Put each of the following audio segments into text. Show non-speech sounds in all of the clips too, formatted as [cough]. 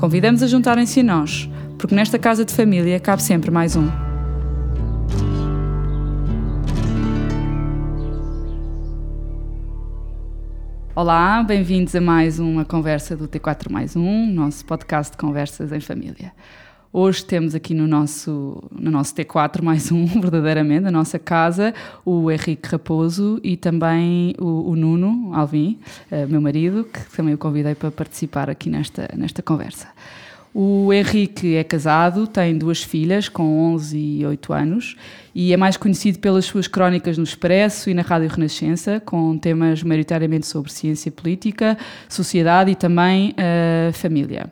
Convidamos a juntarem-se a nós, porque nesta casa de família cabe sempre mais um. Olá, bem-vindos a mais uma conversa do T4 mais um, nosso podcast de conversas em família. Hoje temos aqui no nosso, no nosso T4 [laughs] mais um, verdadeiramente, a nossa casa, o Henrique Raposo e também o, o Nuno Alvim, uh, meu marido, que também o convidei para participar aqui nesta, nesta conversa. O Henrique é casado, tem duas filhas com 11 e 8 anos e é mais conhecido pelas suas crónicas no Expresso e na Rádio Renascença, com temas maioritariamente sobre ciência política, sociedade e também uh, família.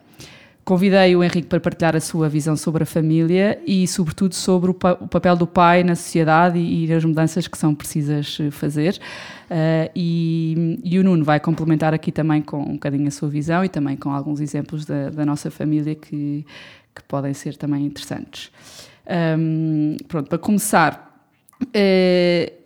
Convidei o Henrique para partilhar a sua visão sobre a família e, sobretudo, sobre o, pa o papel do pai na sociedade e, e, as mudanças que são precisas eh, fazer. Uh, e, e, o Nuno vai complementar aqui também com um bocadinho a sua visão e também com alguns exemplos da, da nossa família que, que podem ser também interessantes. Um, pronto, para começar. Uh,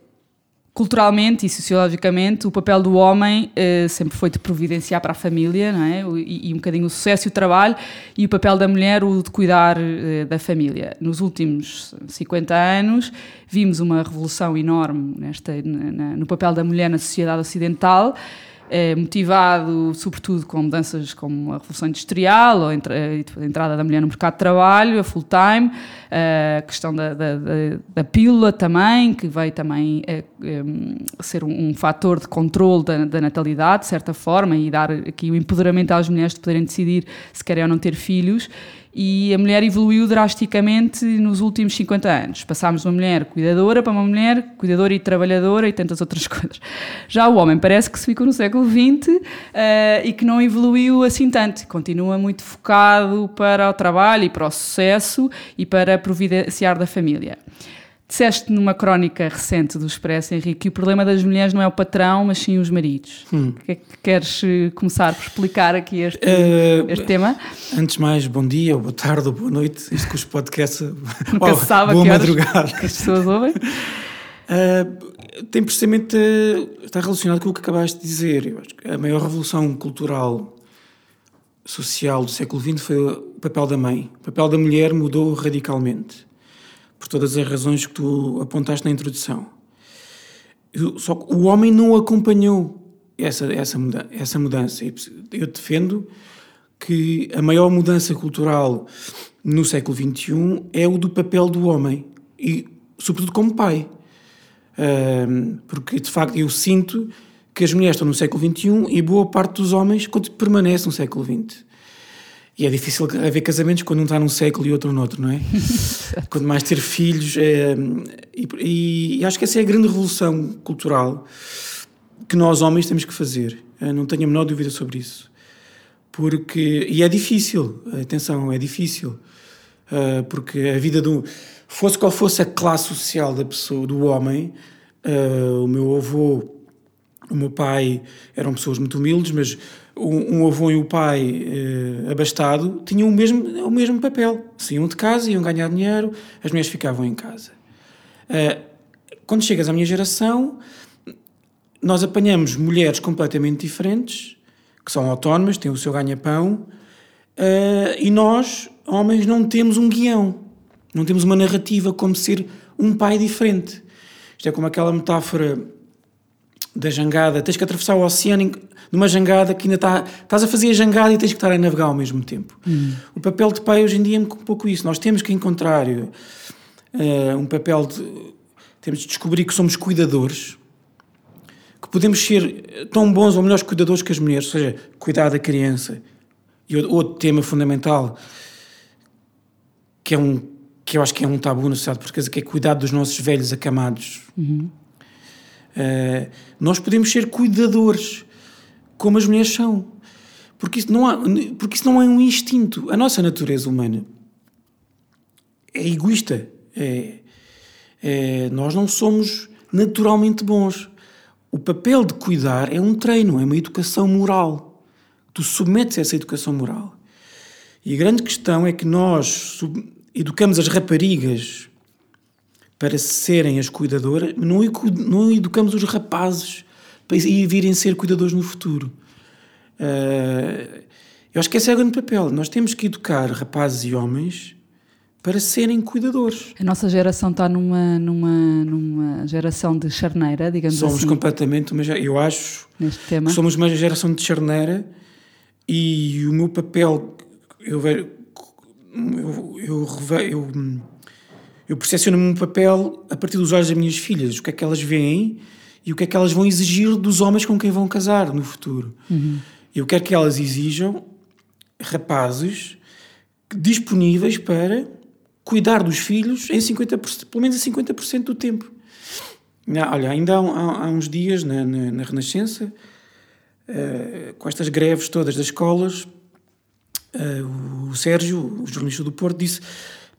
culturalmente e sociologicamente, o papel do homem uh, sempre foi de providenciar para a família, não é? E, e, um bocadinho o sucesso e o trabalho, e o papel da mulher, o de cuidar uh, da família. Nos últimos 50 anos, vimos uma revolução enorme nesta, na, no papel da mulher na sociedade ocidental é motivado sobretudo com mudanças como a Revolução Industrial ou a entrada da mulher no mercado de trabalho, a full-time, a questão da, da, da, pílula também, que veio também eh, ser um, um, fator de controle da, da, natalidade, de certa forma, e dar aqui o empoderamento às mulheres de poderem decidir se querem ou não ter filhos e a mulher evoluiu drasticamente nos últimos 50 anos. Passámos de uma mulher cuidadora para uma mulher cuidadora e trabalhadora e tantas outras [laughs] coisas. Já o homem parece que se ficou no século XX uh, e que não evoluiu assim tanto. Continua muito focado para o trabalho e para o sucesso e para providenciar da família. Disseste numa crónica recente do Expresso, Henrique, que o problema das mulheres não é o patrão, mas sim os maridos. Hum. Que é que queres eh, começar por explicar aqui este, uh, este tema? Antes mais, bom dia, ou boa tarde, ou boa noite. Isto com os podcasts. [laughs] Nunca oh, se sabe boa madrugada. que as pessoas ouvem. Uh, [laughs] tem precisamente. está relacionado com o que acabaste de dizer. Eu acho que a maior revolução cultural, social do século XX foi o papel da mãe. O papel da mulher mudou radicalmente por todas as razões que tu apontaste na introdução. Só que o homem não acompanhou essa, essa, muda, essa mudança. Eu defendo que a maior mudança cultural no século XXI é o do papel do homem, e sobretudo como pai. porque de facto eu sinto que as mulheres estão no século XXI e boa parte dos homens permanece no século XX. E é difícil haver casamentos quando um está num século e outro noutro, não é? [laughs] quando mais ter filhos. É, e, e, acho que essa é a grande revolução cultural que nós homens temos que fazer. Eu não tenho a menor dúvida sobre isso. Porque. E é difícil, atenção, é difícil. Uh, porque a vida do. Fosse qual fosse a classe social da pessoa, do homem, uh, o meu avô, o meu pai eram pessoas muito humildes, mas um, um avô e o pai eh, abastado tinham o mesmo, o mesmo papel. Saíam de casa, iam ganhar dinheiro, as mulheres ficavam em casa. Uh, quando chegas à minha geração, nós apanhamos mulheres completamente diferentes, que são autónomas, têm o seu ganha-pão, uh, e nós, homens, não temos um guião, não temos uma narrativa como ser um pai diferente. Isto é como aquela metáfora da jangada, tens que atravessar o oceano numa jangada que ainda está, estás a fazer a jangada e tens que estar a navegar ao mesmo tempo. Hum. O papel de pai hoje em dia é um pouco isso, nós temos que encontrar uh, um papel de, temos de descobrir que somos cuidadores, que podemos ser tão bons ou melhores cuidadores que as mulheres, ou seja, cuidar da criança. E outro tema fundamental, que é um que eu acho que é um tabu na sociedade portuguesa, que é cuidar dos nossos velhos acamados. Uhum. Uh, nós podemos ser cuidadores, como as mulheres são. Porque isso, não há, porque isso não é um instinto. A nossa natureza humana é egoísta. É, é, nós não somos naturalmente bons. O papel de cuidar é um treino, é uma educação moral. Tu submetes a essa educação moral. E a grande questão é que nós educamos as raparigas para serem as cuidadoras, não, não educamos os rapazes para ir virem ser cuidadores no futuro. Uh, eu acho que esse é o grande papel. Nós temos que educar rapazes e homens para serem cuidadores. A nossa geração está numa, numa, numa geração de charneira, digamos somos assim. Somos completamente uma eu acho neste tema. somos uma geração de charneira e o meu papel eu vejo eu, eu, eu, eu percepciono-me um papel a partir dos olhos das minhas filhas, o que é que elas veem e o que é que elas vão exigir dos homens com quem vão casar no futuro. Uhum. Eu quero que elas exijam rapazes disponíveis para cuidar dos filhos em 50%, pelo menos em 50% do tempo. Olha, ainda há, há, há uns dias na, na, na Renascença, uh, com estas greves todas das escolas, uh, o Sérgio, o jornalista do Porto, disse: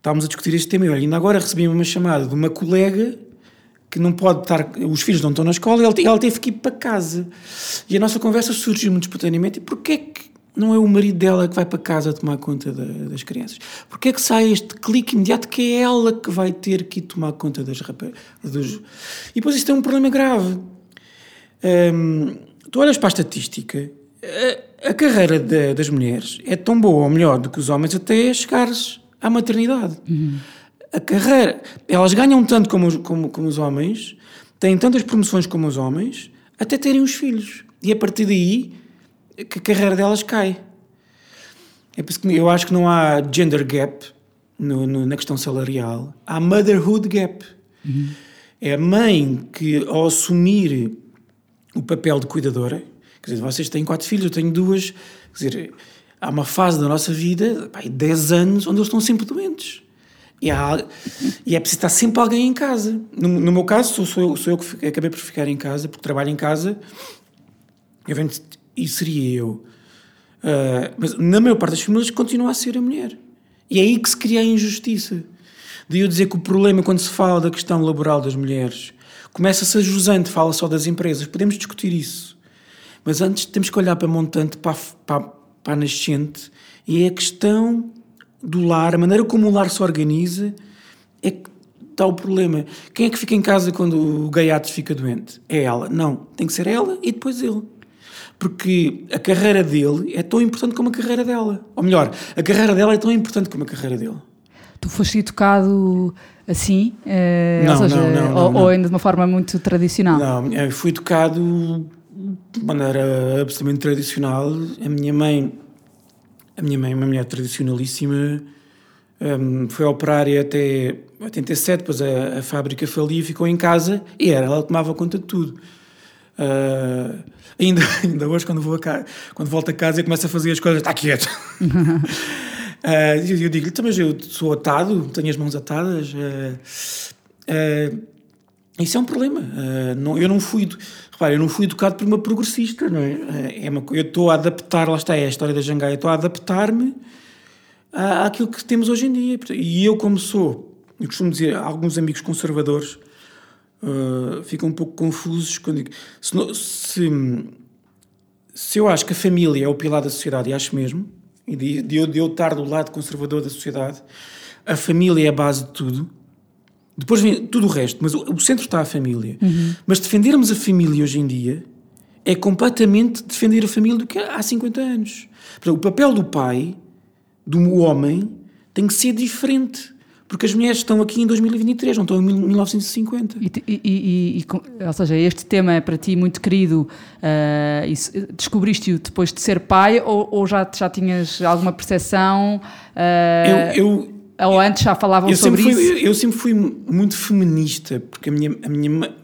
estávamos a discutir este tema e ainda agora recebi uma chamada de uma colega que não pode estar, os filhos não estão na escola e ela teve que ir para casa. E a nossa conversa surgiu muito espontaneamente: e porquê é que não é o marido dela que vai para casa tomar conta da, das crianças. Porque é que sai este clique imediato que é ela que vai ter que ir tomar conta das rapazes? E depois isto é um problema grave. Hum, tu olhas para a estatística, a, a carreira de, das mulheres é tão boa ou melhor do que os homens até chegares à maternidade. Uhum. A carreira, elas ganham tanto como, como, como os homens, têm tantas promoções como os homens, até terem os filhos. E a partir daí que a carreira delas cai. É por isso que eu acho que não há gender gap no, no, na questão salarial, há motherhood gap. Uhum. É a mãe que, ao assumir o papel de cuidadora, quer dizer, vocês têm quatro filhos, eu tenho duas, quer dizer, há uma fase da nossa vida, pá, 10 anos, onde eles estão sempre doentes. E, há, e é preciso estar sempre alguém em casa. No, no meu caso, sou, sou, eu, sou eu que acabei por ficar em casa, porque trabalho em casa. E seria eu. Uh, mas na maior parte das famílias continua a ser a mulher. E é aí que se cria a injustiça. De eu dizer que o problema, quando se fala da questão laboral das mulheres, começa-se a jusante, fala só das empresas. Podemos discutir isso. Mas antes temos que olhar para montante, para para, para a nascente, e é a questão do lar, a maneira como o lar se organiza, é que está o problema. Quem é que fica em casa quando o gaiato fica doente? É ela. Não, tem que ser ela e depois ele porque a carreira dele é tão importante como a carreira dela. Ou melhor, a carreira dela é tão importante como a carreira dele. Tu foste educado assim? Eh, não, seja, não, não, ou, não, ou, ainda de uma forma muito tradicional? Não, fui educado de maneira absolutamente tradicional. A minha mãe, a minha mãe é uma mulher tradicionalíssima, um, foi operária até 87, depois a, a fábrica falia, ficou em casa e era ela tomava conta de tudo. Uh, ainda, [laughs] ainda hoje, quando, vou a casa, quando volto a casa e começo a fazer as coisas, está quieto. [laughs] uh, eu digo-lhe, então, mas eu sou atado, tenho as mãos atadas. Uh, isso é um problema. não, eu não fui. Eu não fui educado por uma progressista, não é? é uma, eu estou a adaptar, lá está, é a história da Jangaia, estou a adaptar-me àquilo que temos hoje em dia. E eu, como sou, eu costumo dizer, alguns amigos conservadores uh, ficam um pouco confusos quando digo. Se, se, se, eu acho que a família é o pilar da sociedade, e acho mesmo, e de, de, eu, de eu estar do lado conservador da sociedade, a família é a base de tudo. Depois vem tudo o resto, mas o, o centro está a família. Uhum. Mas defendermos a família hoje em dia é completamente defender a família do que há 50 anos. Portanto, o papel do pai, do homem, tem que ser diferente. Porque as mulheres estão aqui em 2023, não estão em 1950. E, e, e, e ou seja, este tema é para ti muito querido. Uh, Descobriste-o depois de ser pai ou, ou, já, já tinhas alguma percepção? Uh, eu, eu, ou antes já falavam sobre fui, isso? Eu, eu, sempre fui muito feminista, porque a minha, a minha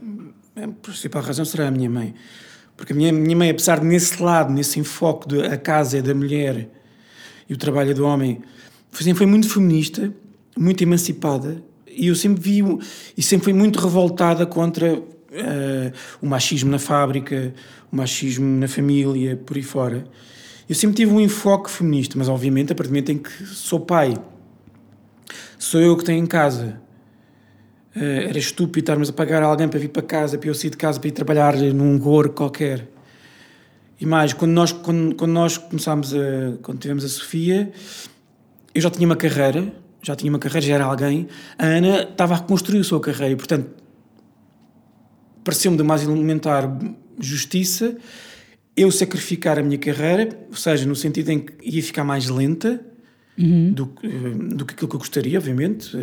a principal razão será a minha mãe. Porque a minha, minha mãe, apesar de nesse lado, nesse enfoque de a casa é da mulher e o trabalho é do homem, sempre foi muito feminista muito emancipada e eu sempre vi e sempre fui muito revoltada contra uh, o machismo na fábrica, o machismo na família, por aí fora. Eu sempre tive um enfoque feminista, mas obviamente a partir do momento em que sou pai, sou eu que tenho em casa. Uh, era estúpido estarmos a pagar alguém para vir para casa, para eu sair de casa, para ir trabalhar num gorro qualquer. E mais, quando nós, quando, quando nós começámos a. quando tivemos a Sofia, eu já tinha uma carreira, já tinha uma carreira, já era alguém. A Ana estava a reconstruir a sua carreira portanto, pareceu-me de mais elementar justiça eu sacrificar a minha carreira, ou seja, no sentido em que ia ficar mais lenta uhum. do, do que aquilo que eu gostaria, obviamente.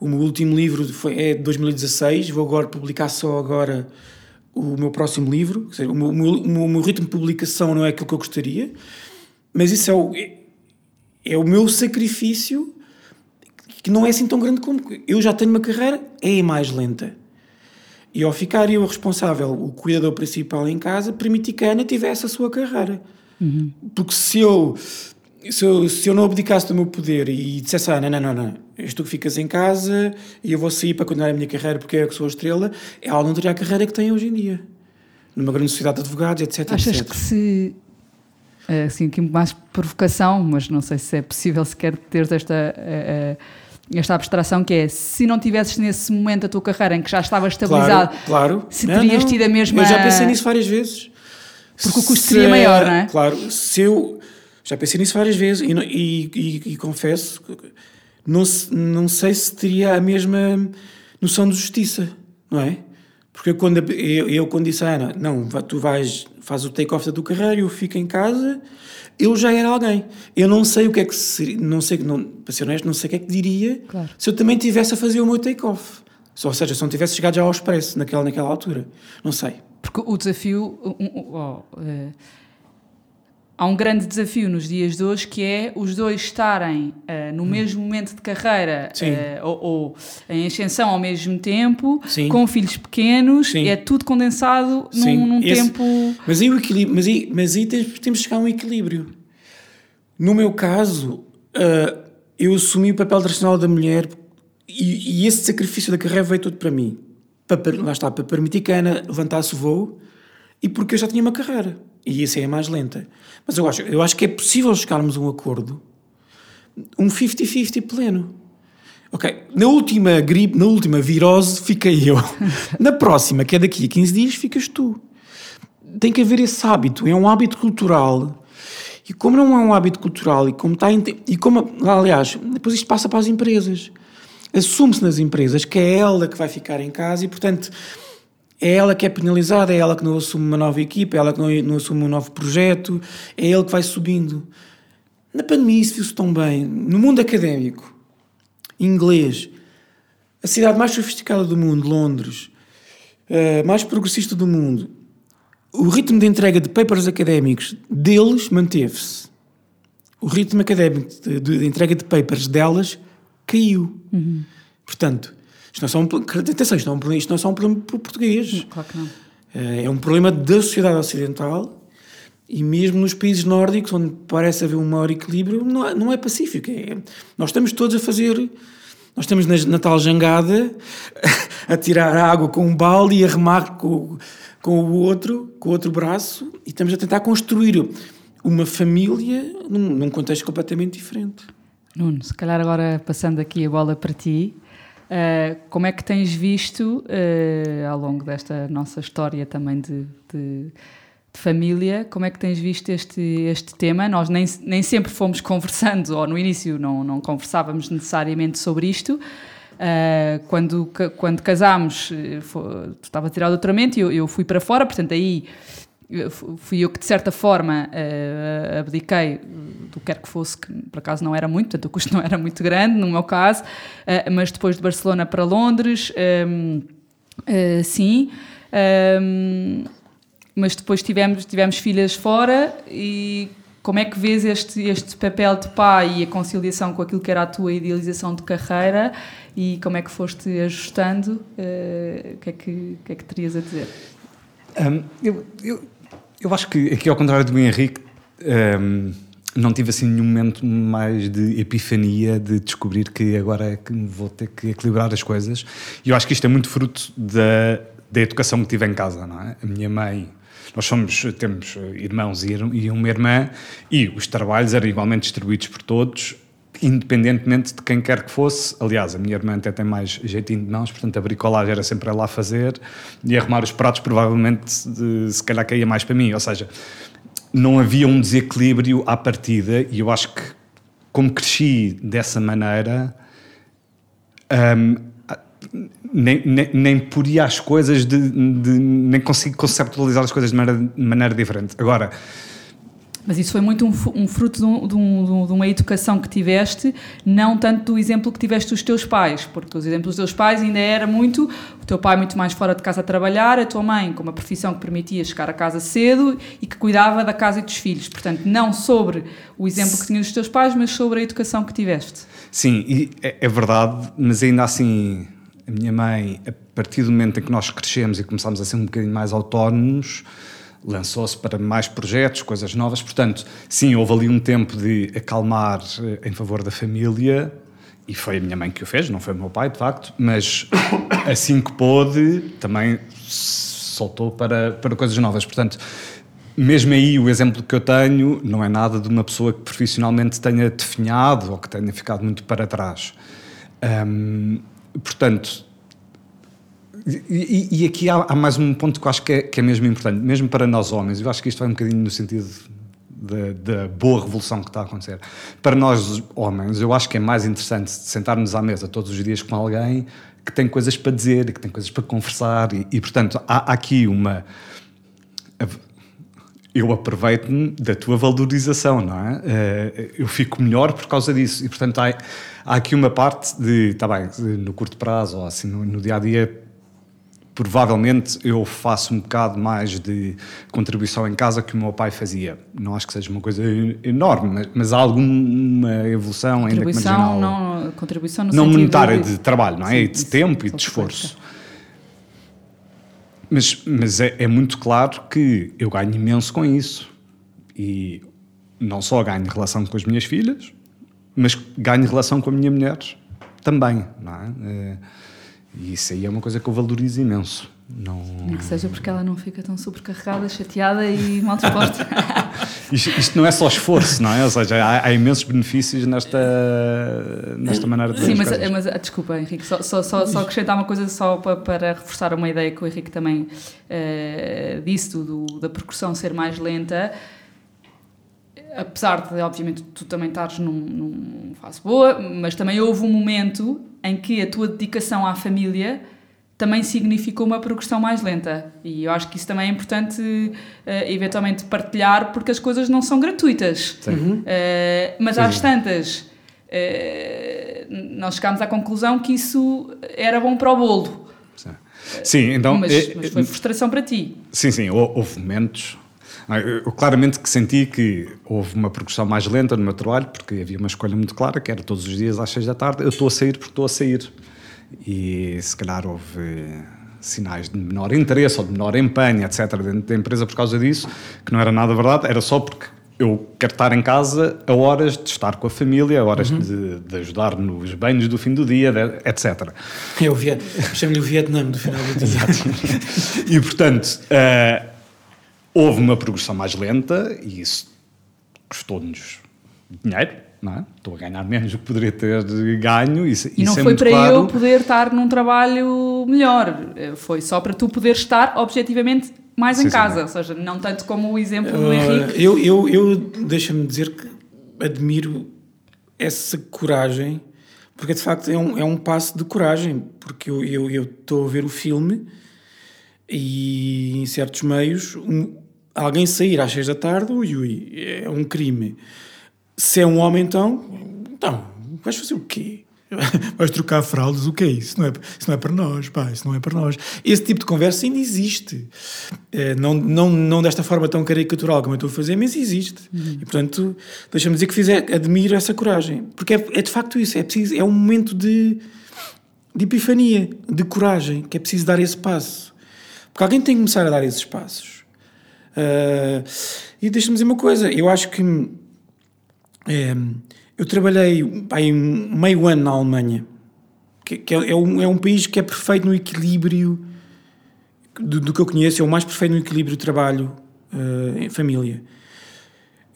O meu último livro foi, é de 2016, vou agora publicar só agora o meu próximo livro. Dizer, o, meu, o, meu, o, meu, ritmo de publicação não é aquilo que eu gostaria, mas isso é o, é o meu sacrifício que não é assim tão grande como eu já tenho uma carreira, é mais lenta. E ao ficar eu responsável, o cuidador principal em casa, permiti que a Ana tivesse a sua carreira. Uhum. Porque se eu, se eu, se eu não abdicasse do meu poder e dissesse a Ana, não, não, não, és tu que ficas em casa e eu vou sair para continuar a minha carreira porque é eu que sou a estrela, ela não teria a carreira que tem hoje em dia. Numa grande sociedade de advogados, etc. Achas etc. que se assim, aqui mais provocação, mas não sei se é possível sequer ter esta, uh, esta abstração que é, se não tivesses nesse momento a tua carreira em que já estava estabilizado, claro, claro. se terias não, tido a mesma... Eu já pensei nisso várias vezes. Porque o custo se, seria maior, não é? Claro, se eu... Já pensei nisso várias vezes e, e, e, e confesso, não, não sei se teria a mesma noção de justiça, não é? Porque quando eu, eu quando disse a Ana, não, tu vais, faz o take-off da tua carreira, eu fico em casa, eu já era alguém. Eu não sei o que é que seria, não sei, não, para ser honesto, não sei o que é que diria claro. se eu também tivesse a fazer o meu take-off. Ou seja, se não tivesse chegado já ao expresso naquela, naquela altura. Não sei. Porque o desafio. Oh, uh, há um grande desafio nos dias de hoje que é os dois estarem uh, no hum. mesmo momento de carreira uh, ou, ou, em ascensão ao mesmo tempo, Sim. com filhos pequenos, Sim. é tudo condensado num, num Esse, tempo. Mas aí, o equilíbrio, mas aí, mas aí temos, temos de chegar a um equilíbrio. No meu caso, uh, eu assumi o papel tradicional da mulher e, e, esse sacrifício da carreira veio todo para mim. Para, lá está, para permitir que a Ana levantasse o voo e porque eu já tinha uma carreira. E isso é mais lenta. Mas eu acho, eu acho que é possível chegarmos a um acordo, um 50-50 pleno. Ok, na última gripe, na última virose, fiquei eu. [laughs] na próxima, que é daqui a 15 dias, ficas tu. Tem que haver esse hábito, é um hábito cultural. E como não é um hábito cultural, e como está. E como, aliás, depois isto passa para as empresas. Assume-se nas empresas que é ela que vai ficar em casa e, portanto, é ela que é penalizada, é ela que não assume uma nova equipa, é ela que não, não assume um novo projeto, é ele que vai subindo. Na pandemia isso viu-se tão bem. No mundo académico, inglês, a cidade mais sofisticada do mundo, Londres, uh, mais progressista do mundo, o ritmo de entrega de papers académicos deles manteve-se. O ritmo académico de, de, entrega de papers delas caiu. Uhum. Portanto, isto não é só um, atenção, isto não, é isto não é só um problema português. Claro que não. Eh, é um problema da sociedade ocidental e mesmo nos países nórdicos, onde parece haver um maior equilíbrio, não é, não é pacífico. É, nós estamos todos a fazer. Nós estamos na, na tal jangada [laughs] a tirar água com um balde e a remar com, com o outro, com o outro braço, e estamos a tentar construir uma família num, num contexto completamente diferente. Nuno, se calhar agora passando aqui a bola para ti, Uh, como é que tens visto, uh, ao longo desta nossa história também de, de, de, família, como é que tens visto este, este tema? Nós nem, nem sempre fomos conversando, ou no início não, não conversávamos necessariamente sobre isto. Uh, quando, quando casámos, tu estava a tirar o doutoramento e eu, eu fui para fora, portanto aí fui eu que de certa forma uh, abdiquei do que quer que fosse, que por acaso não era muito, portanto o custo [laughs] não era muito grande no meu caso, uh, mas depois de Barcelona para Londres, um, uh, eh, sim, um, mas depois tivemos, tivemos filhas fora e como é que vês este, este papel de pai e a conciliação com aquilo que era a tua idealização de carreira e como é que foste ajustando? o que, é que, que é que terias a dizer? Um, eu, eu, eu acho que aqui, ao contrário do Henrique, um, não tive assim nenhum momento mais de epifania de descobrir que agora é que vou ter que equilibrar as coisas. E eu acho que isto é muito fruto da, da educação que tive em casa, não é? A minha mãe nós somos, temos irmãos e uma irmã e os trabalhos eram igualmente distribuídos por todos, independentemente de quem quer que fosse. Aliás, a minha irmã até tem mais jeitinho de mãos, portanto a bricolagem era sempre ela a fazer e arrumar os pratos provavelmente se calhar caía mais para mim. Ou seja, não havia um desequilíbrio à partida e eu acho que como cresci dessa maneira um, nem, nem, nem coisas de, de, nem consigo conceptualizar as coisas de maneira, de maneira diferente. Agora, mas isso foi muito um, um fruto de, um, de, um, de, uma educação que tiveste, não tanto do exemplo que tiveste dos teus pais, porque os exemplos dos teus pais ainda era muito o teu pai muito mais fora de casa a trabalhar, a tua mãe com uma profissão que permitia chegar a casa cedo e que cuidava da casa e dos filhos. Portanto, não sobre o exemplo que tinhas dos teus pais, mas sobre a educação que tiveste. Sim, é, é verdade, mas ainda assim, a minha mãe, a partir do momento em que nós crescemos e começámos a ser um bocadinho mais autónomos lançou-se para mais projetos, coisas novas. Portanto, sim, houve ali um tempo de acalmar eh, em favor da família e foi a minha mãe que o fez, não foi o meu pai, de facto, mas [coughs] assim que pôde, também soltou para, para coisas novas. Portanto, mesmo aí, o exemplo que eu tenho não é nada de uma pessoa que profissionalmente tenha definhado ou que tenha ficado muito para trás. Hum, portanto, e, e, aqui há, há, mais um ponto que eu acho que é, que é, mesmo importante, mesmo para nós homens, eu acho que isto vai um bocadinho no sentido da, boa revolução que está a acontecer. Para nós homens, eu acho que é mais interessante sentarmos à mesa todos os dias com alguém que tem coisas para dizer que tem coisas para conversar, e, e portanto há, há aqui uma eu aproveito-me da tua valorização, não é? Eh, eu fico melhor por causa disso. E, portanto, há, há aqui uma parte de, está bem, no curto prazo ou assim, no, no dia a dia, provavelmente eu faço um bocado mais de contribuição em casa que o meu pai fazia. Não acho que seja uma coisa enorme, mas, mas há alguma evolução ainda que marginal. Não, contribuição no não monetária de, de trabalho, não é? Sim, e de tempo e de esforço. Mas, mas é, é muito claro que eu ganho imenso com isso. E não só ganho relação com as minhas filhas, mas ganho relação com a minha mulher também, não é? é e isso aí é uma coisa que eu valorizo imenso. Não... Nem que seja porque ela não fica tão sobrecarregada, chateada e mal disposta. [laughs] isto, isto, não é só esforço, não é? Ou seja, há, há imensos benefícios nesta, nesta maneira de Sim, mas, mas, ah, desculpa, Henrique, só, só, só, só, acrescentar uma coisa só para, para, reforçar uma ideia que o Henrique também uh, disse, do, da percussão ser mais lenta apesar de, obviamente, tu também estares num, num fase boa, mas também houve um momento em que a tua dedicação à família também significou uma progressão mais lenta. E eu acho que isso também é importante, uh, eventualmente, partilhar, porque as coisas não são gratuitas. Uhum. Uh, mas Sim. às tantas, uh, nós chegámos à conclusão que isso era bom para o bolo. Sim, então. Mas, mas foi frustração para ti. Sim, sim, houve momentos eu, claramente que senti que houve uma progressão mais lenta no meu trabalho, porque havia uma escolha muito clara, que era todos os dias às seis da tarde, eu estou a sair porque estou a sair. E se calhar houve sinais de menor interesse ou de menor empenho, etc., dentro da empresa por causa disso, que não era nada verdade, era só porque eu quero estar em casa a horas de estar com a família, a horas uhum. de, de, ajudar nos banhos do fim do dia, etc. Eu chamo-lhe o Vietnã do final do dia. [laughs] e portanto, uh, Houve uma progressão mais lenta e isso custou-nos dinheiro, não é? Estou a ganhar menos do que poderia ter ganho. Isso, e não isso é foi para claro. eu poder estar num trabalho melhor, foi só para tu poder estar objetivamente mais sim, em casa, sim, ou seja, não tanto como o exemplo do uh, Henrique. Eu, eu, eu deixa-me dizer que admiro essa coragem, porque de facto é um, é um passo de coragem, porque eu estou eu, eu a ver o filme e em certos meios um, alguém sair às seis da tarde, ui, ui, é um crime. Se é um homem, então, então, vais fazer o quê? [laughs] Vais trocar fraldas, o que é isso? Não é, isso não é para nós, pá, isso não é para nós. Esse tipo de conversa ainda existe. É, não, não, não desta forma tão caricatural como eu estou a fazer, mas existe. Uhum. E, portanto, deixa-me dizer que fizer, admiro essa coragem. Porque é, é de facto isso, é, preciso, é um momento de, de epifania, de coragem, que é preciso dar esse passo. Porque alguém tem que começar a dar esses passos. Uh, e deixa-me dizer uma coisa, eu acho que é, eu trabalhei aí, meio ano na Alemanha, que, que é, é, um, é um país que é perfeito no equilíbrio do, do que eu conheço, é o mais perfeito no equilíbrio trabalho uh, família.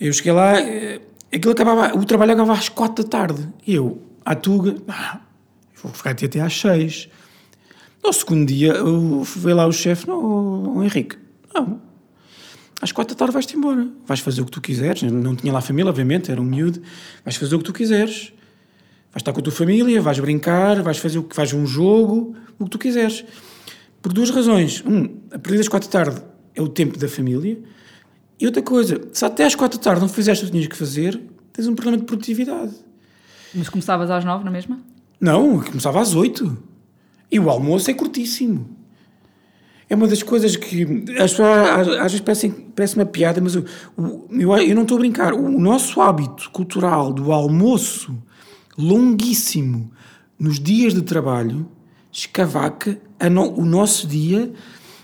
Eu cheguei lá, uh, aquilo acabava, o trabalho acabava às quatro da tarde. Eu, à Tuga, ah, vou ficar aqui até às seis. No segundo dia, veio lá o chefe, não, o Henrique, não, às quatro da tarde vais-te embora. Vais fazer o que tu quiseres. Não tinha lá família, obviamente, era um miúdo. Vais fazer o que tu quiseres. Vais estar com a tua família, vais brincar, vais fazer o que faz um jogo, o que tu quiseres. Por duas razões. Um, a partir das quatro da tarde é o tempo da família. E outra coisa, se até às quatro da tarde não fizeste o que tinhas que fazer, tens um problema de produtividade. Mas começavas às nove na mesma? Não, começava às oito. E o almoço é curtíssimo. É uma das coisas que as pessoas às, vezes parecem, parece uma piada, mas eu, eu, eu não estou a brincar. O nosso hábito cultural do almoço longuíssimo nos dias de trabalho escavaca no, o nosso dia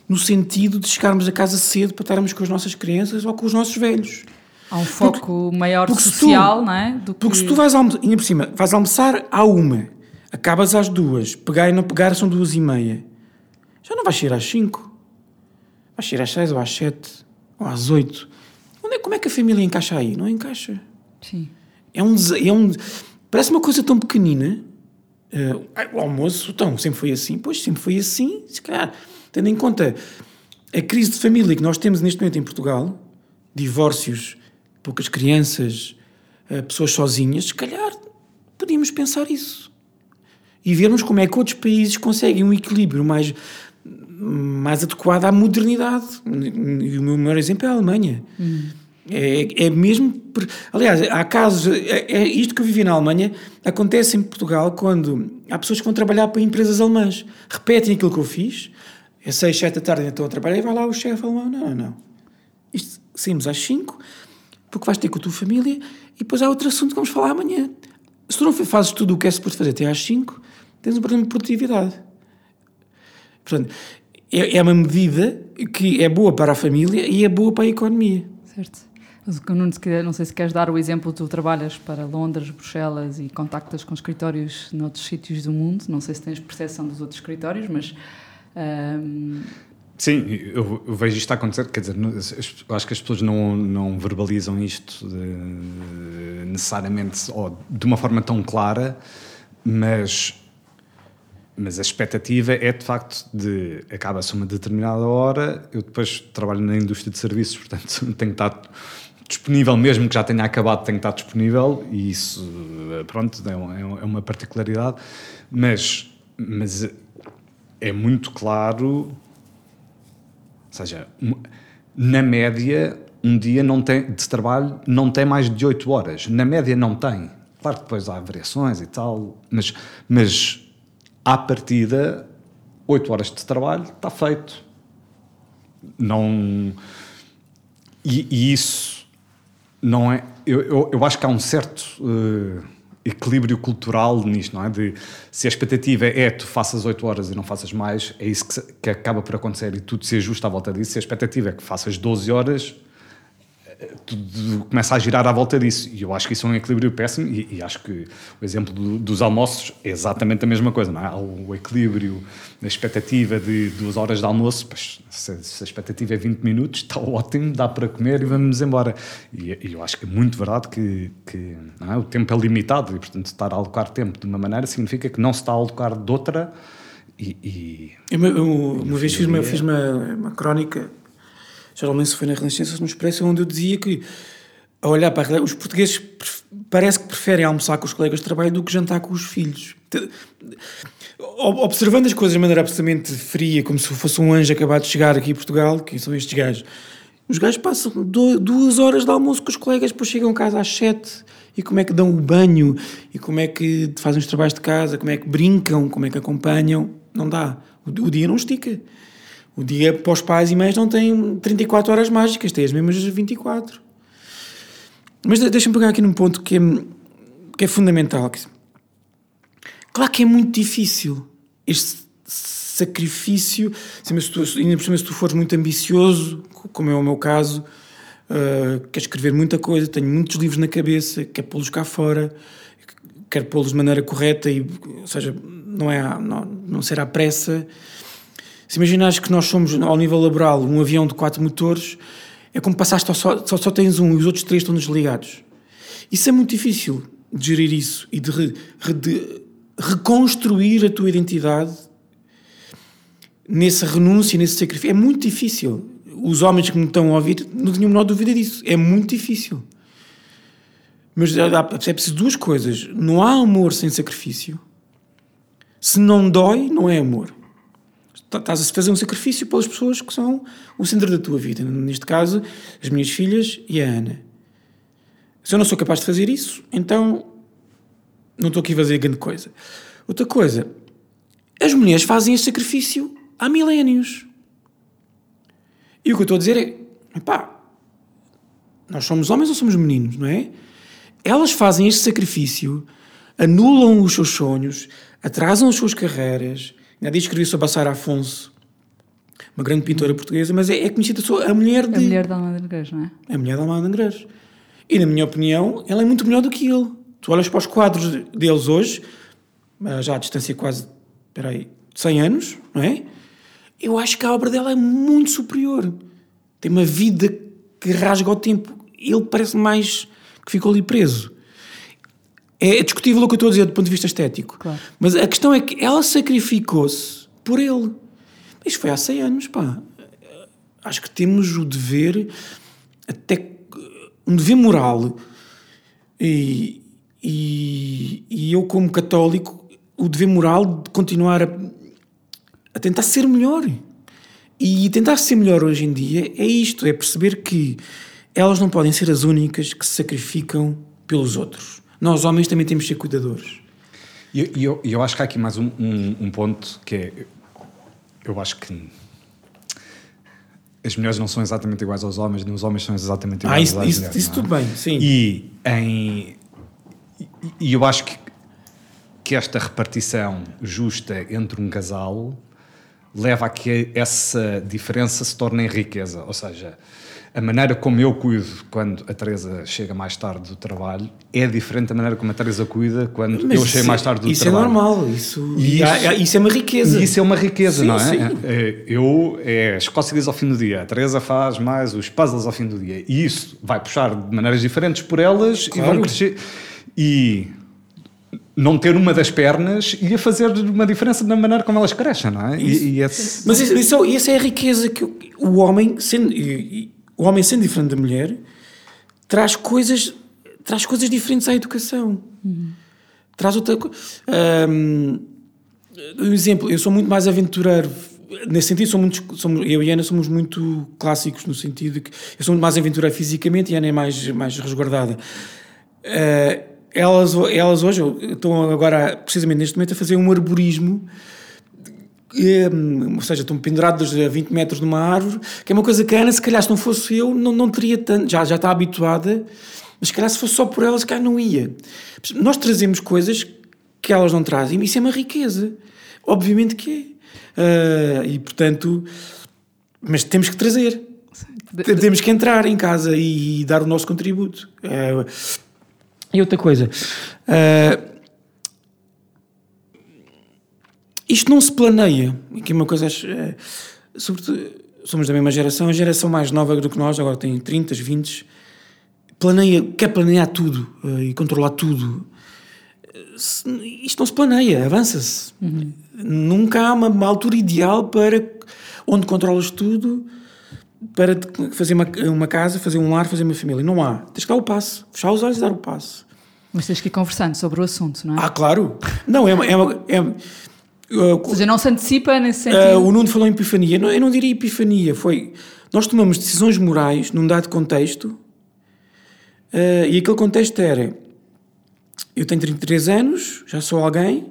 no sentido de chegarmos a casa cedo para estarmos com as nossas crianças ou com os nossos velhos. Há um foco porque, maior porque social, tu, não é? Do porque que... se tu vais, almo por cima, vais almoçar à uma, acabas às duas, pegar e não pegar são duas e meia, já não vais sair às cinco. Vais sair às seis ou às sete ou às oito. Onde é, como é que a família encaixa aí? Não encaixa. Sim. É um, é um, parece uma coisa tão pequenina. Uh, o almoço, então, sempre foi assim. Pois, sempre foi assim. Se calhar, tendo em conta a crise de família que nós temos neste momento em Portugal, divórcios, poucas crianças, uh, pessoas sozinhas, se calhar podíamos pensar isso. E vermos como é que outros países conseguem um equilíbrio mais, mais adequado à modernidade. E o meu maior exemplo é a Alemanha. Hum. É, é mesmo. Aliás, há casos. É, é, isto que eu vivi na Alemanha acontece em Portugal quando há pessoas que vão trabalhar para empresas alemãs, repetem aquilo que eu fiz, é 6, 7 da tarde estão a trabalhar e vai lá o chefe alemão: não, não, não. Isto, saímos às 5, porque vais ter com a tua família e depois há outro assunto que vamos falar amanhã. Se tu não fazes tudo o que é suposto fazer até às 5, tens um problema de produtividade. Portanto, é, é uma medida que é boa para a família e é boa para a economia. Certo. Mas, não sei se queres dar o exemplo, tu trabalhas para Londres, Bruxelas e contactas com escritórios noutros sítios do mundo. Não sei se tens percepção dos outros escritórios, mas. Um... Sim, eu, eu, vejo isto a acontecer. Quer dizer, acho que as pessoas não, não verbalizam isto de, necessariamente ou de uma forma tão clara, mas mas a expectativa é de facto de acaba-se uma determinada hora, eu depois trabalho na indústria de serviços, portanto [laughs] tenho que estar disponível, mesmo que já tenha acabado, tenho que estar disponível e isso, pronto, é, é uma particularidade, mas, mas é muito claro, ou seja, na média, um dia não tem, de trabalho não tem mais de 8 horas, na média não tem. Claro que depois há variações e tal, mas, mas à partida, 8 horas de trabalho está feito. Não. E, e isso não é. Eu, eu, eu, acho que há um certo uh, equilíbrio cultural nisto, não é? De se a expectativa é tu faças 8 horas e não faças mais, é isso que, que acaba por acontecer e tudo se ajusta à volta disso. Se a expectativa é que faças 12 horas, tudo começa a girar à volta disso. E eu acho que isso é um equilíbrio péssimo. E, e acho que o exemplo do, dos almoços é exatamente a mesma coisa, não é? Há o equilíbrio, a expectativa de duas horas de almoço, pois, se, se, a expectativa é 20 minutos, está ótimo, dá para comer e vamos embora. E, e eu acho que é muito verdade que, que é? o tempo é limitado e, portanto, estar a alocar tempo de uma maneira significa que não se está a alocar de outra. E, e eu, eu, uma vez fiz uma, fiz uma, uma crónica geralmente se foi na Renascença, no Expresso, onde eu dizia que, a olhar para a os portugueses parece que preferem almoçar com os colegas de trabalho do que jantar com os filhos. Observando as coisas de maneira absolutamente fria, como se fosse um anjo acabado de chegar aqui em Portugal, que são estes gajos, os gajos passam duas horas de almoço com os colegas, depois chegam a casa às sete e como é que dão o banho e como é que fazem os trabalhos de casa, como é que brincam, como é que acompanham. Não dá. O, dia não estica. O dia para os pais e mães não tem 34 horas mágicas, tem as mesmas 24. Mas deixa-me pegar aqui num ponto que é, que é fundamental. Claro que é muito difícil este sacrifício, ainda por cima se tu fores muito ambicioso, como é o meu caso, uh, quer escrever muita coisa, tenho muitos livros na cabeça, quer pô-los cá fora, quero pô-los de maneira correta, e, ou seja, não, é, não, não ser à pressa Se imaginares que nós somos, ao nível laboral, um avião de quatro motores, é como passaste só, só, só tens um e os outros três estão desligados. Isso é muito difícil de gerir isso e de, re, de reconstruir a tua identidade nessa renúncia, nesse sacrifício. É muito difícil. Os homens que me estão a ouvir não tenham a menor dúvida disso. É muito difícil. Mas é preciso duas coisas. Não há amor sem sacrifício. Se não dói, não é amor. Estás a fazer um sacrifício pelas pessoas que são o centro da tua vida. Neste caso, as minhas filhas e a Ana. Se eu não sou capaz de fazer isso, então não estou aqui a fazer grande coisa. Outra coisa, as mulheres fazem este sacrifício há milénios. E o que eu estou a dizer é, pá, nós somos homens ou somos meninos, não é? Elas fazem este sacrifício, anulam os seus sonhos, atrasam as suas carreiras. Ainda diz escrevi sobre a Sara Afonso, uma grande pintora portuguesa, mas é, é conhecida só a mulher de... A mulher de Almada Negreiros, não é? A mulher de Almada Negreiros. E na minha opinião, ela é muito melhor do que ele. Tu olhas para os quadros deles hoje, já à distância quase, espera aí, 100 anos, não é? Eu acho que a obra dela é muito superior. Tem uma vida que rasga o tempo. Ele parece mais que ficou ali preso. É discutível o que eu estou a dizer do ponto de vista estético. Claro. Mas a questão é que ela sacrificou-se por ele. Isto foi há 100 anos, pá. Acho que temos o dever, até um dever moral. E, e, e eu, como católico, o dever moral de continuar a, a tentar ser melhor. E tentar ser melhor hoje em dia é isto: é perceber que elas não podem ser as únicas que se sacrificam pelos outros. Nós, homens, também temos de ser cuidadores. E eu, eu, eu, acho que há aqui mais um, um, um, ponto que é. Eu acho que. As mulheres não são exatamente iguais aos homens, nem os homens são exatamente iguais ah, isso, às isso, mulheres. Isso é? tudo bem, sim. E, em, e eu acho que, que esta repartição justa entre um casal leva a que essa diferença se torne em riqueza. Ou seja, a maneira como eu cuido quando a Teresa chega mais tarde do trabalho é diferente da maneira como a Teresa cuida quando Mas eu chego mais tarde do isso trabalho. Isso é normal, isso, isso, isso, é uma riqueza. Isso é uma riqueza, sim, não é? Sim. Eu, é as cócegas ao fim do dia, a Teresa faz mais os puzzles ao fim do dia, e isso vai puxar de maneiras diferentes por elas claro. e vão crescer. E não ter uma das pernas ia fazer uma diferença na maneira como elas crescem, não é? Isso. E, e esse... Mas isso, isso, é a riqueza que o, o homem, sendo, o homem sendo diferente da mulher, traz coisas, traz coisas diferentes à educação. Uhum. Traz outra coisa. Um, um exemplo, eu sou muito mais aventureiro. Nesse sentido, somos, somos, eu e Ana somos muito clássicos, no sentido que eu sou muito mais aventureiro fisicamente e Ana é mais, mais resguardada. Uh, elas, elas hoje estão agora, precisamente neste momento, a fazer um arborismo, ou seja, estão pendurados a 20 metros numa árvore, que é uma coisa que a Ana, se calhar, se não fosse eu, não, não teria tanto, já, já está habituada, mas se calhar se fosse só por elas, se calhar não ia. Nós trazemos coisas que elas não trazem, e isso é uma riqueza. Obviamente que é. Uh, e portanto, mas temos que trazer. Temos que entrar em casa e, e dar o nosso contributo. Uh, e outra coisa, uh, isto não se planeia. Aqui uma coisa, uh, sobretudo, somos da mesma geração, a geração mais nova do que nós, agora tem 30, 20, planeia, quer planear tudo uh, e controlar tudo. Isto não se planeia, avança-se. Uhum. Nunca há uma, uma, altura ideal para onde controlas tudo para fazer uma, uma casa, fazer um lar, fazer uma família. Não há. Tens que dar o passo. Fechar os olhos e dar o passo. Mas tens que ir conversando sobre o assunto, não é? Ah, claro. Não, é uma. É uma é, uh, Ou seja, não se antecipa nesse sentido. Uh, o Nuno falou em epifania. Não, eu não diria epifania. Foi. Nós tomamos decisões morais num dado contexto uh, e aquele contexto era. Eu tenho 33 anos, já sou alguém,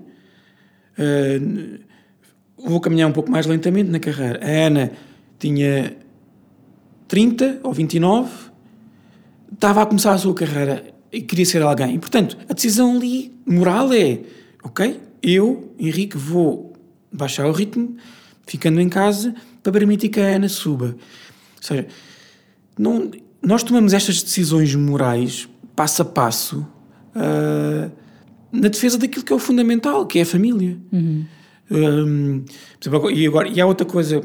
vou caminhar um pouco mais lentamente na carreira. A Ana tinha 30 ou 29, estava a começar a sua carreira e queria ser alguém. E, portanto, a decisão ali moral é: ok, eu, Henrique, vou baixar o ritmo, ficando em casa, para permitir que a Ana suba. Ou seja, não, nós tomamos estas decisões morais passo a passo uh, na defesa daquilo que é o fundamental, que é a família. Uhum. Hum, e, agora, e há outra coisa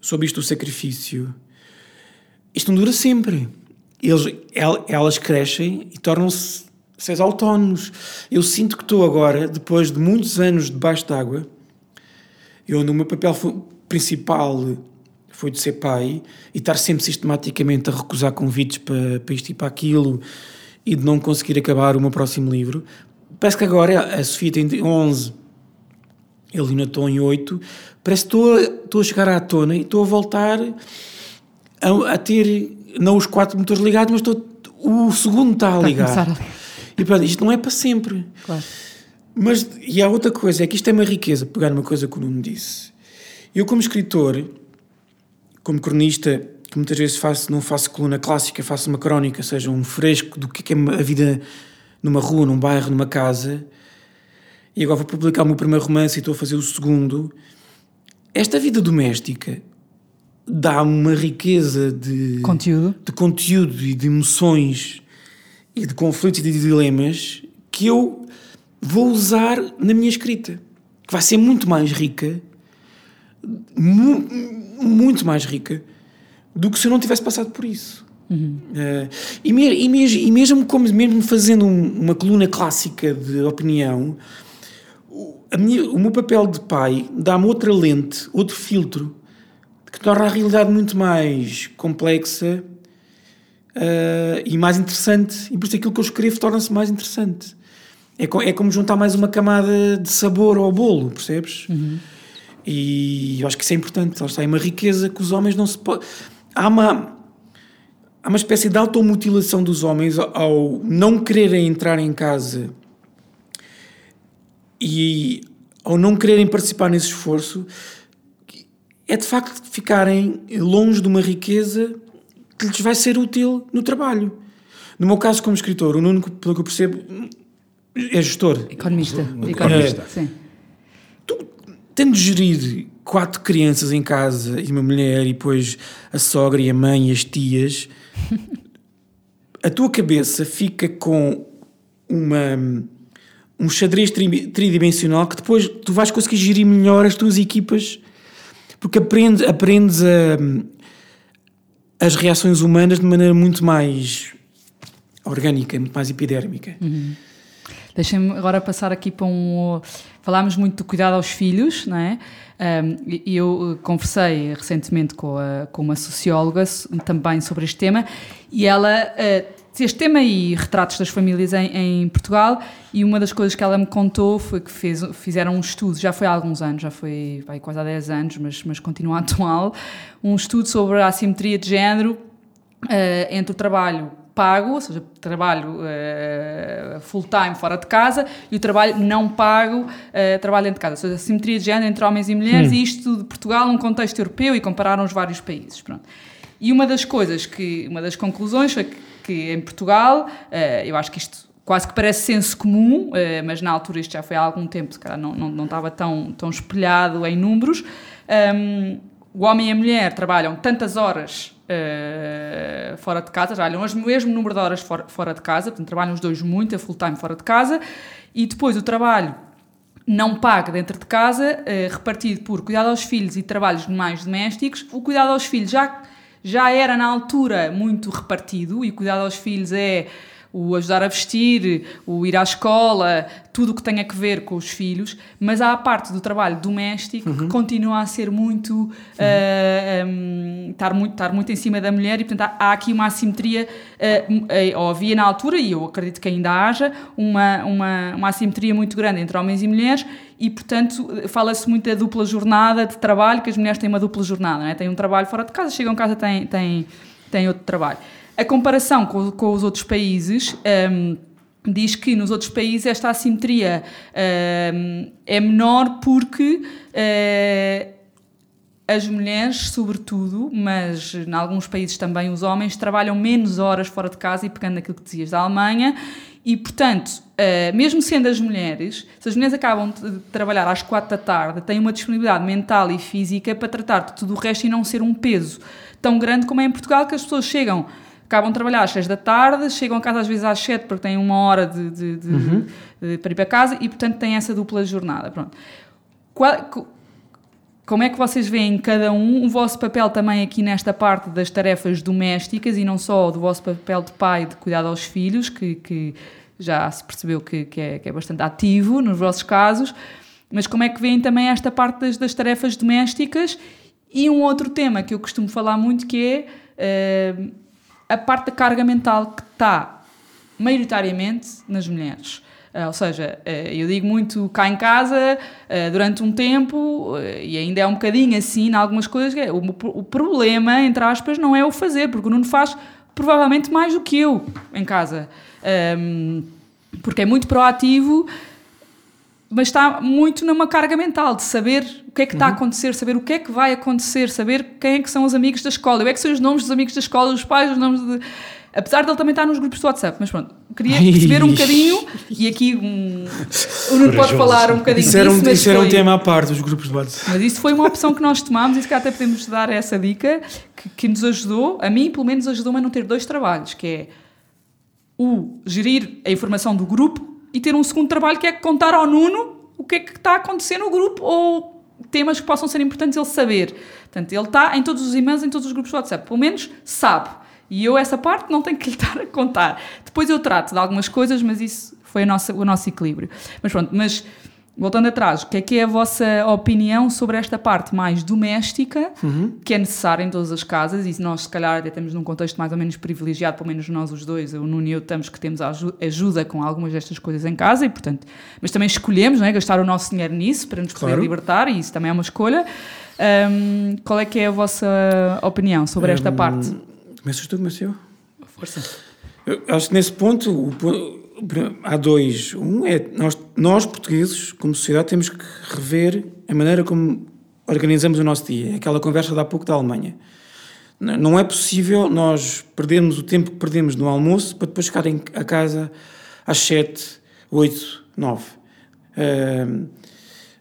sobre isto do sacrifício. Isto não dura sempre. Eles, elas crescem e tornam-se seres autónomos. Eu sinto que estou agora, depois de muitos anos debaixo d'água, eu no meu papel principal foi de ser pai e estar sempre sistematicamente a recusar convites para, para isto e para aquilo e de não conseguir acabar o meu próximo livro. Parece que agora a Sofia tem 11, ele ainda estou em 8, parece que estou a, estou a chegar à tona e estou a voltar a, a ter, não os quatro motores ligados, mas estou, o segundo está a ligar. E pronto, isto não é para sempre. Claro. Mas, e há outra coisa, é que isto é uma riqueza, pegar uma coisa que o Nuno disse. Eu, como escritor, como cronista, que muitas vezes faço, não faço coluna clássica, faço uma crónica, seja um fresco do que é a vida numa rua, num bairro, numa casa, e agora vou publicar o meu primeiro romance e estou a fazer o segundo. Esta vida doméstica dá uma riqueza de conteúdo, de conteúdo e de emoções e de conflitos e de dilemas que eu vou usar na minha escrita, que vai ser muito mais rica, mu muito mais rica do que se eu não tivesse passado por isso. Uhum. Uh, e, me, e, mesmo, e, mesmo como mesmo fazendo um, uma coluna clássica de opinião, minha, o meu papel de pai dá-me outra lente, outro filtro, que torna a realidade muito mais complexa uh, e mais interessante. E por isso aquilo que eu escrevo torna-se mais interessante. É, co é como juntar mais uma camada de sabor ao bolo, percebes? Uhum. E eu acho que isso é importante. Está, é uma riqueza que os homens não se podem. Há uma, há uma espécie de automutilação dos homens ao não quererem entrar em casa e ao não quererem participar nesse esforço. É de facto ficarem longe de uma riqueza que lhes vai ser útil no trabalho. No meu caso, como escritor, o Nuno, pelo que eu percebo, é gestor. Economista. Economista, é. sim. Tu, tendo de gerir quatro crianças em casa e uma mulher e depois a sogra e a mãe e as tias, [laughs] a tua cabeça fica com uma um xadrez tridimensional que depois tu vais conseguir gerir melhor as tuas equipas porque aprendes, aprendes a, as reações humanas de maneira muito mais orgânica, muito mais epidérmica. Uhum. Deixem-me agora passar aqui para um. Falámos muito do cuidado aos filhos, não é? E eu conversei recentemente com, a, com uma socióloga também sobre este tema e ela uh, este tema e retratos das famílias em, em, Portugal e uma das coisas que ela me contou foi que fez, fizeram um estudo, já foi há alguns anos, já foi vai, quase há 10 anos, mas, mas continua [laughs] atual, um estudo sobre a assimetria de género uh, entre o trabalho pago, ou seja, trabalho uh, full-time fora de casa, e o trabalho não pago, uh, trabalho dentro de casa. Ou seja, a simetria de género entre homens e mulheres, hum. e isto de Portugal num contexto europeu, e compararam os vários países. Pronto. E uma das coisas que, uma das conclusões foi que que em Portugal, uh, eu acho que isto quase que parece senso comum, uh, mas na altura isto já foi há algum tempo, se calhar não, não, não estava tão, tão espelhado em números. O homem e a mulher trabalham tantas horas uh, fora de casa, trabalham o mesmo número de horas fora, fora de casa, portanto, trabalham os dois muito a full time fora de casa, e depois o trabalho não pago dentro de casa, uh, repartido por cuidado aos filhos e trabalhos mais domésticos. O cuidado aos filhos já já era na altura muito repartido e cuidado aos filhos é o ajudar a vestir, o ir à escola, tudo o que tenha a ver com os filhos, mas há a parte do trabalho doméstico uhum. que continua a ser muito, uhum. uh, um, estar muito, estar muito em cima da mulher e portanto há, há aqui uma assimetria, uh, ou havia na altura, e eu acredito que ainda haja, uma, uma, uma assimetria muito grande entre homens e mulheres e portanto fala-se muito da dupla jornada de trabalho, que as mulheres têm uma dupla jornada, não é? têm um trabalho fora de casa, chegam a casa têm, têm, têm outro trabalho. A comparação com, com os outros países. Um, diz que nos outros países esta assimetria uh, é menor porque uh, as mulheres, sobretudo, mas em alguns países também os homens, trabalham menos horas fora de casa e pegando aquilo que dizias da Alemanha. E, portanto, uh, mesmo sendo as mulheres, se as mulheres acabam de trabalhar às quatro da tarde, têm uma disponibilidade mental e física para tratar de tudo o resto e não ser um peso tão grande como é em Portugal, que as pessoas chegam acabam de trabalhar às 6 da tarde, chegam a casa às vezes às 7 porque têm uma hora de, de, de, uhum. de, para ir para casa e, portanto, têm essa dupla jornada. Pronto. qual, como é que vocês veem cada um o vosso papel também aqui nesta parte das tarefas domésticas e não só do vosso papel de pai de cuidar aos filhos, que, que já se percebeu que, que, é, que, é, bastante ativo nos vossos casos, mas como é que veem também esta parte das, das tarefas domésticas e um outro tema que eu costumo falar muito que é uh, a parte da carga mental que está maioritariamente nas mulheres. Uh, ou seja, uh, eu digo muito cá em casa uh, durante um tempo, e ainda é um bocadinho assim em algumas coisas. É, o, problema, entre aspas, não é o fazer, porque o Nuno faz provavelmente mais do que eu em casa. Porque é muito proativo, mas está muito numa carga mental de saber o que é que está a uhum. acontecer, saber o que é que vai acontecer, saber quem é que são os amigos da escola, eu é que são os nomes dos amigos da escola, os pais, os nomes de Apesar dele também estar nos grupos do WhatsApp, mas pronto, queria perceber um bocadinho, e aqui um, o Nuno pode falar um bocadinho isso era um, disso. Isso era um tema à parte, os grupos do WhatsApp. Mas isso foi uma opção que nós tomámos e se calhar até podemos dar essa dica que, que nos ajudou, a mim pelo menos ajudou-me a não ter dois trabalhos, que é o gerir a informação do grupo e ter um segundo trabalho que é contar ao Nuno o que é que está a acontecer no grupo ou temas que possam ser importantes ele saber. Portanto, ele está em todos os e-mails, em todos os grupos do WhatsApp. Pelo menos sabe. E eu essa parte não tenho que lhe [laughs] estar a contar. Depois eu trato de algumas coisas, mas isso foi a nossa, o nosso equilíbrio. Mas pronto, mas voltando atrás, o que é que é a vossa opinião sobre esta parte mais doméstica, uhum. que é necessária em todas as casas, e nós se calhar até estamos num contexto mais ou menos privilegiado, pelo menos nós os dois, o Nuno e eu estamos que temos ajuda com algumas destas coisas em casa, e portanto, mas também escolhemos não é, gastar o nosso dinheiro nisso para nos poder libertar, e isso também é uma escolha. Um, qual é que é a vossa opinião sobre esta um, parte? Começas tu, começo eu? Força. Eu acho que nesse ponto, o, há dois. Um é nós, nós, portugueses, como sociedade, temos que rever a maneira como organizamos o nosso dia. Aquela conversa de há pouco da Alemanha. Não é possível nós perdermos o tempo que perdemos no almoço para depois chegar a casa às 7, 8, 9. Uh,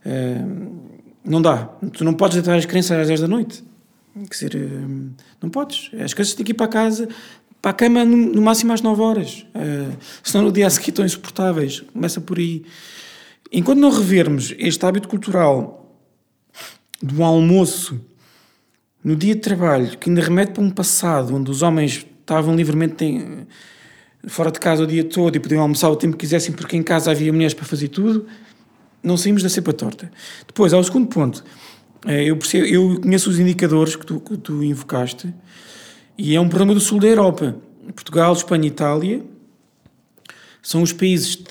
uh, não dá. Tu não podes deitar as crianças às 10 da noite. Quer dizer, não podes. As crianças têm que ir para casa, para a cama no, máximo às 9 horas. Uh, senão no dia a seguir estão insuportáveis. Começa por aí. Enquanto não revermos este hábito cultural do almoço no dia de trabalho, que ainda remete para um passado onde os homens estavam livremente em, fora de casa o dia todo e podiam almoçar o tempo que quisessem porque em casa havia mulheres para fazer tudo, não saímos da cepa torta. Depois, ao segundo ponto, é, eu, percebo, eu conheço os indicadores que tu, que tu invocaste e é um problema do sul da Europa. Portugal, Espanha e Itália são os países,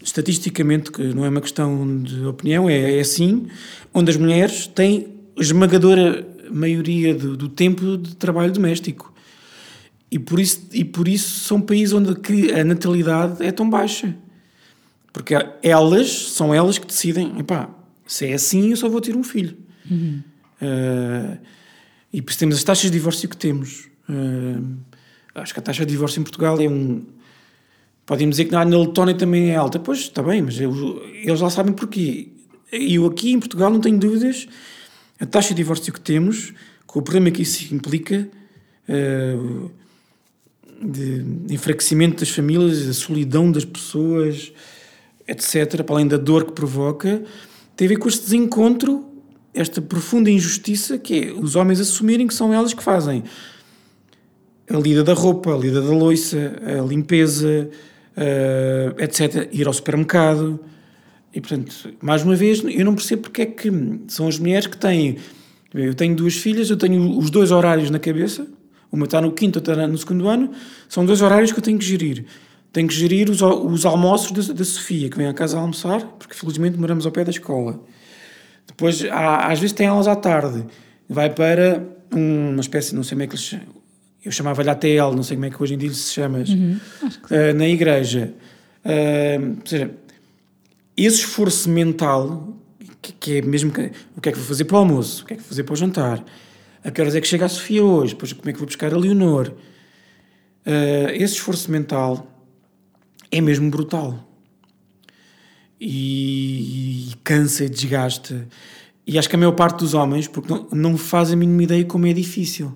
estatisticamente, que não é uma questão de opinião, é, é assim, onde as mulheres têm esmagadora maioria do, do tempo de trabalho doméstico. E por, isso, e por isso são países onde a natalidade é tão baixa. Porque elas, são elas que decidem, epá, se é assim eu só vou ter um filho. Uhum. Uh, e por temos as taxas de divórcio que temos. Uh, acho que a taxa de divórcio em Portugal é um. Podem dizer que na Letónia também é alta. Pois, está bem, mas eu, eles lá sabem porquê. Eu aqui em Portugal não tenho dúvidas. A taxa de divórcio que temos, com o problema que isso implica, uh, de enfraquecimento das famílias, da solidão das pessoas, etc., para além da dor que provoca, tem a ver com este desencontro esta profunda injustiça que é os homens assumirem que são elas que fazem a lida da roupa, a lida da loiça, a limpeza, uh, etc. Ir ao supermercado. E, portanto, mais uma vez, eu não percebo porque é que são as mulheres que têm. Eu tenho duas filhas, eu tenho os dois horários na cabeça. Uma está no quinto, outra está no segundo ano. São dois horários que eu tenho que gerir. Tenho que gerir os, os almoços da, da Sofia, que vem à casa a almoçar, porque felizmente moramos ao pé da escola. Depois, há, às vezes tem aulas à tarde, vai para uma espécie, não sei como é que eles eu chamava-lhe ATL, não sei como é que hoje em dia se chama, uhum, uh, na igreja. Uh, ou seja, esse esforço mental, que, que, é mesmo que, o que é que vou fazer para o almoço, o que é que vou fazer para o jantar, a que horas é que chega a Sofia hoje, depois como é que vou buscar a Leonor. Uh, esse esforço mental é mesmo brutal e, e cansa e desgasta. E acho que a maior parte dos homens, porque não, não faz a mínima ideia como é difícil.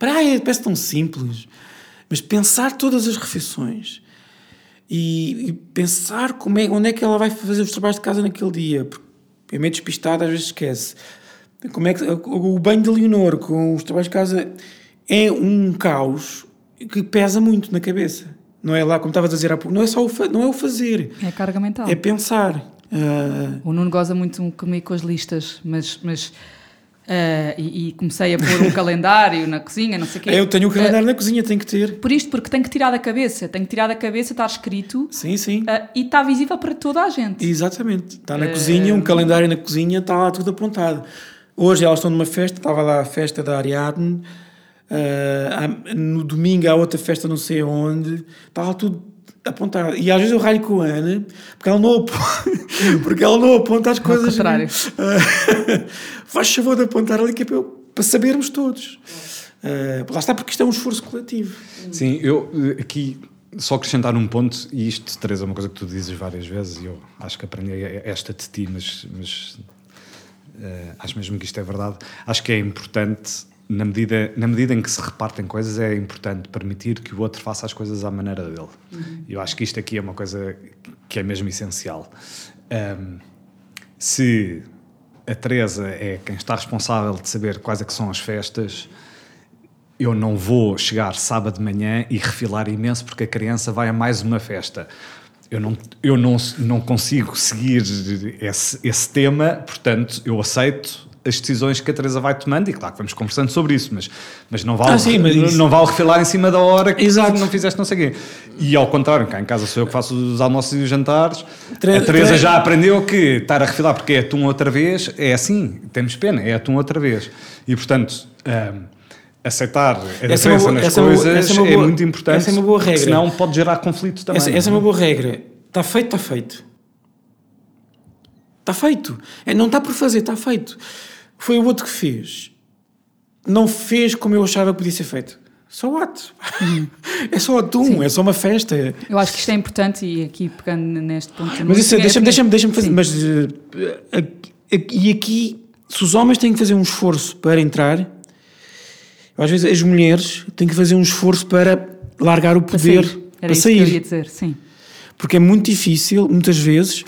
Para aí parece tão simples, mas pensar todas as refeições e, e, pensar como é, onde é que ela vai fazer os trabalhos de casa naquele dia, é meio despistado, às vezes esquece. Como é que o banho de Leonor com os trabalhos de casa é um caos que pesa muito na cabeça. Não é lá, como estavas a dizer há pouco, não é só o, não é o fazer. É carga mental. É pensar. Uh... O Nuno goza muito comigo com as listas, mas, mas Uh, e, e, comecei a pôr um [laughs] calendário na cozinha, não sei o quê. Eu tenho o um calendário uh, na cozinha, tenho que ter. Por isto, porque tenho que tirar da cabeça, tenho que tirar da cabeça, está escrito. Sim, sim. Uh, e está visível para toda a gente. Exatamente. Está na cozinha, um calendário na cozinha, está lá tudo apontado. Hoje elas estão numa festa, estava lá a festa da Ariadne, no domingo há outra festa não sei onde, está lá tudo apontar. E às vezes eu raio com a Ana, porque ela não aponta, [laughs] porque ela não aponta as coisas. Ao contrário. [laughs] faz favor de apontar ali que é para, eu, para sabermos todos. Uh, lá está, porque isto é um esforço coletivo. Sim, eu eh, aqui só acrescentar um ponto, e isto, Teresa, é uma coisa que tu dizes várias vezes, e eu acho que aprendi esta de ti, mas, mas uh, acho mesmo que isto é verdade. Acho que é importante na medida, na medida em que se repartem coisas, é importante permitir que o outro faça as coisas à maneira dele. Uhum. Eu acho que isto aqui é uma coisa que é mesmo essencial. Um, se a Teresa é quem está responsável de saber quais é que são as festas, eu não vou chegar sábado de manhã e refilar imenso porque a criança vai a mais uma festa. Eu não, eu não, não consigo seguir esse, esse tema, portanto, eu aceito as decisões que a Teresa vai tomando, e claro que vamos conversando sobre isso, mas, mas não vale, ah, sim, mas não vale refilar em cima da hora que Exato. não fizeste não sei o quê. E ao contrário, cá em casa sou eu que faço os almoços e os jantares, Tre a Teresa já aprendeu que estar a refilar porque é atum outra vez, é assim, temos pena, é atum outra vez. E portanto. Um, aceitar a essa é diferença nas coisas é, boa, é, boa, muito importante. Essa é uma boa regra. Senão pode gerar conflito também. Essa, essa é uma boa regra. Está feito, está feito. Está feito. É, não está por fazer, está feito. Foi o outro que fez. Não fez como eu achava que podia ser feito. Só ato. [laughs] é só atum, Sim. é só uma festa. Eu acho que isto é importante e aqui pegando neste ponto. Mas isso, deixa-me deixa deixa fazer. Mas, uh, e aqui, se os homens têm que fazer um esforço para entrar, às vezes as mulheres têm que fazer um esforço para largar o poder para sair. Era para isso sair. Que eu ia dizer, sim. Porque é muito difícil, muitas vezes,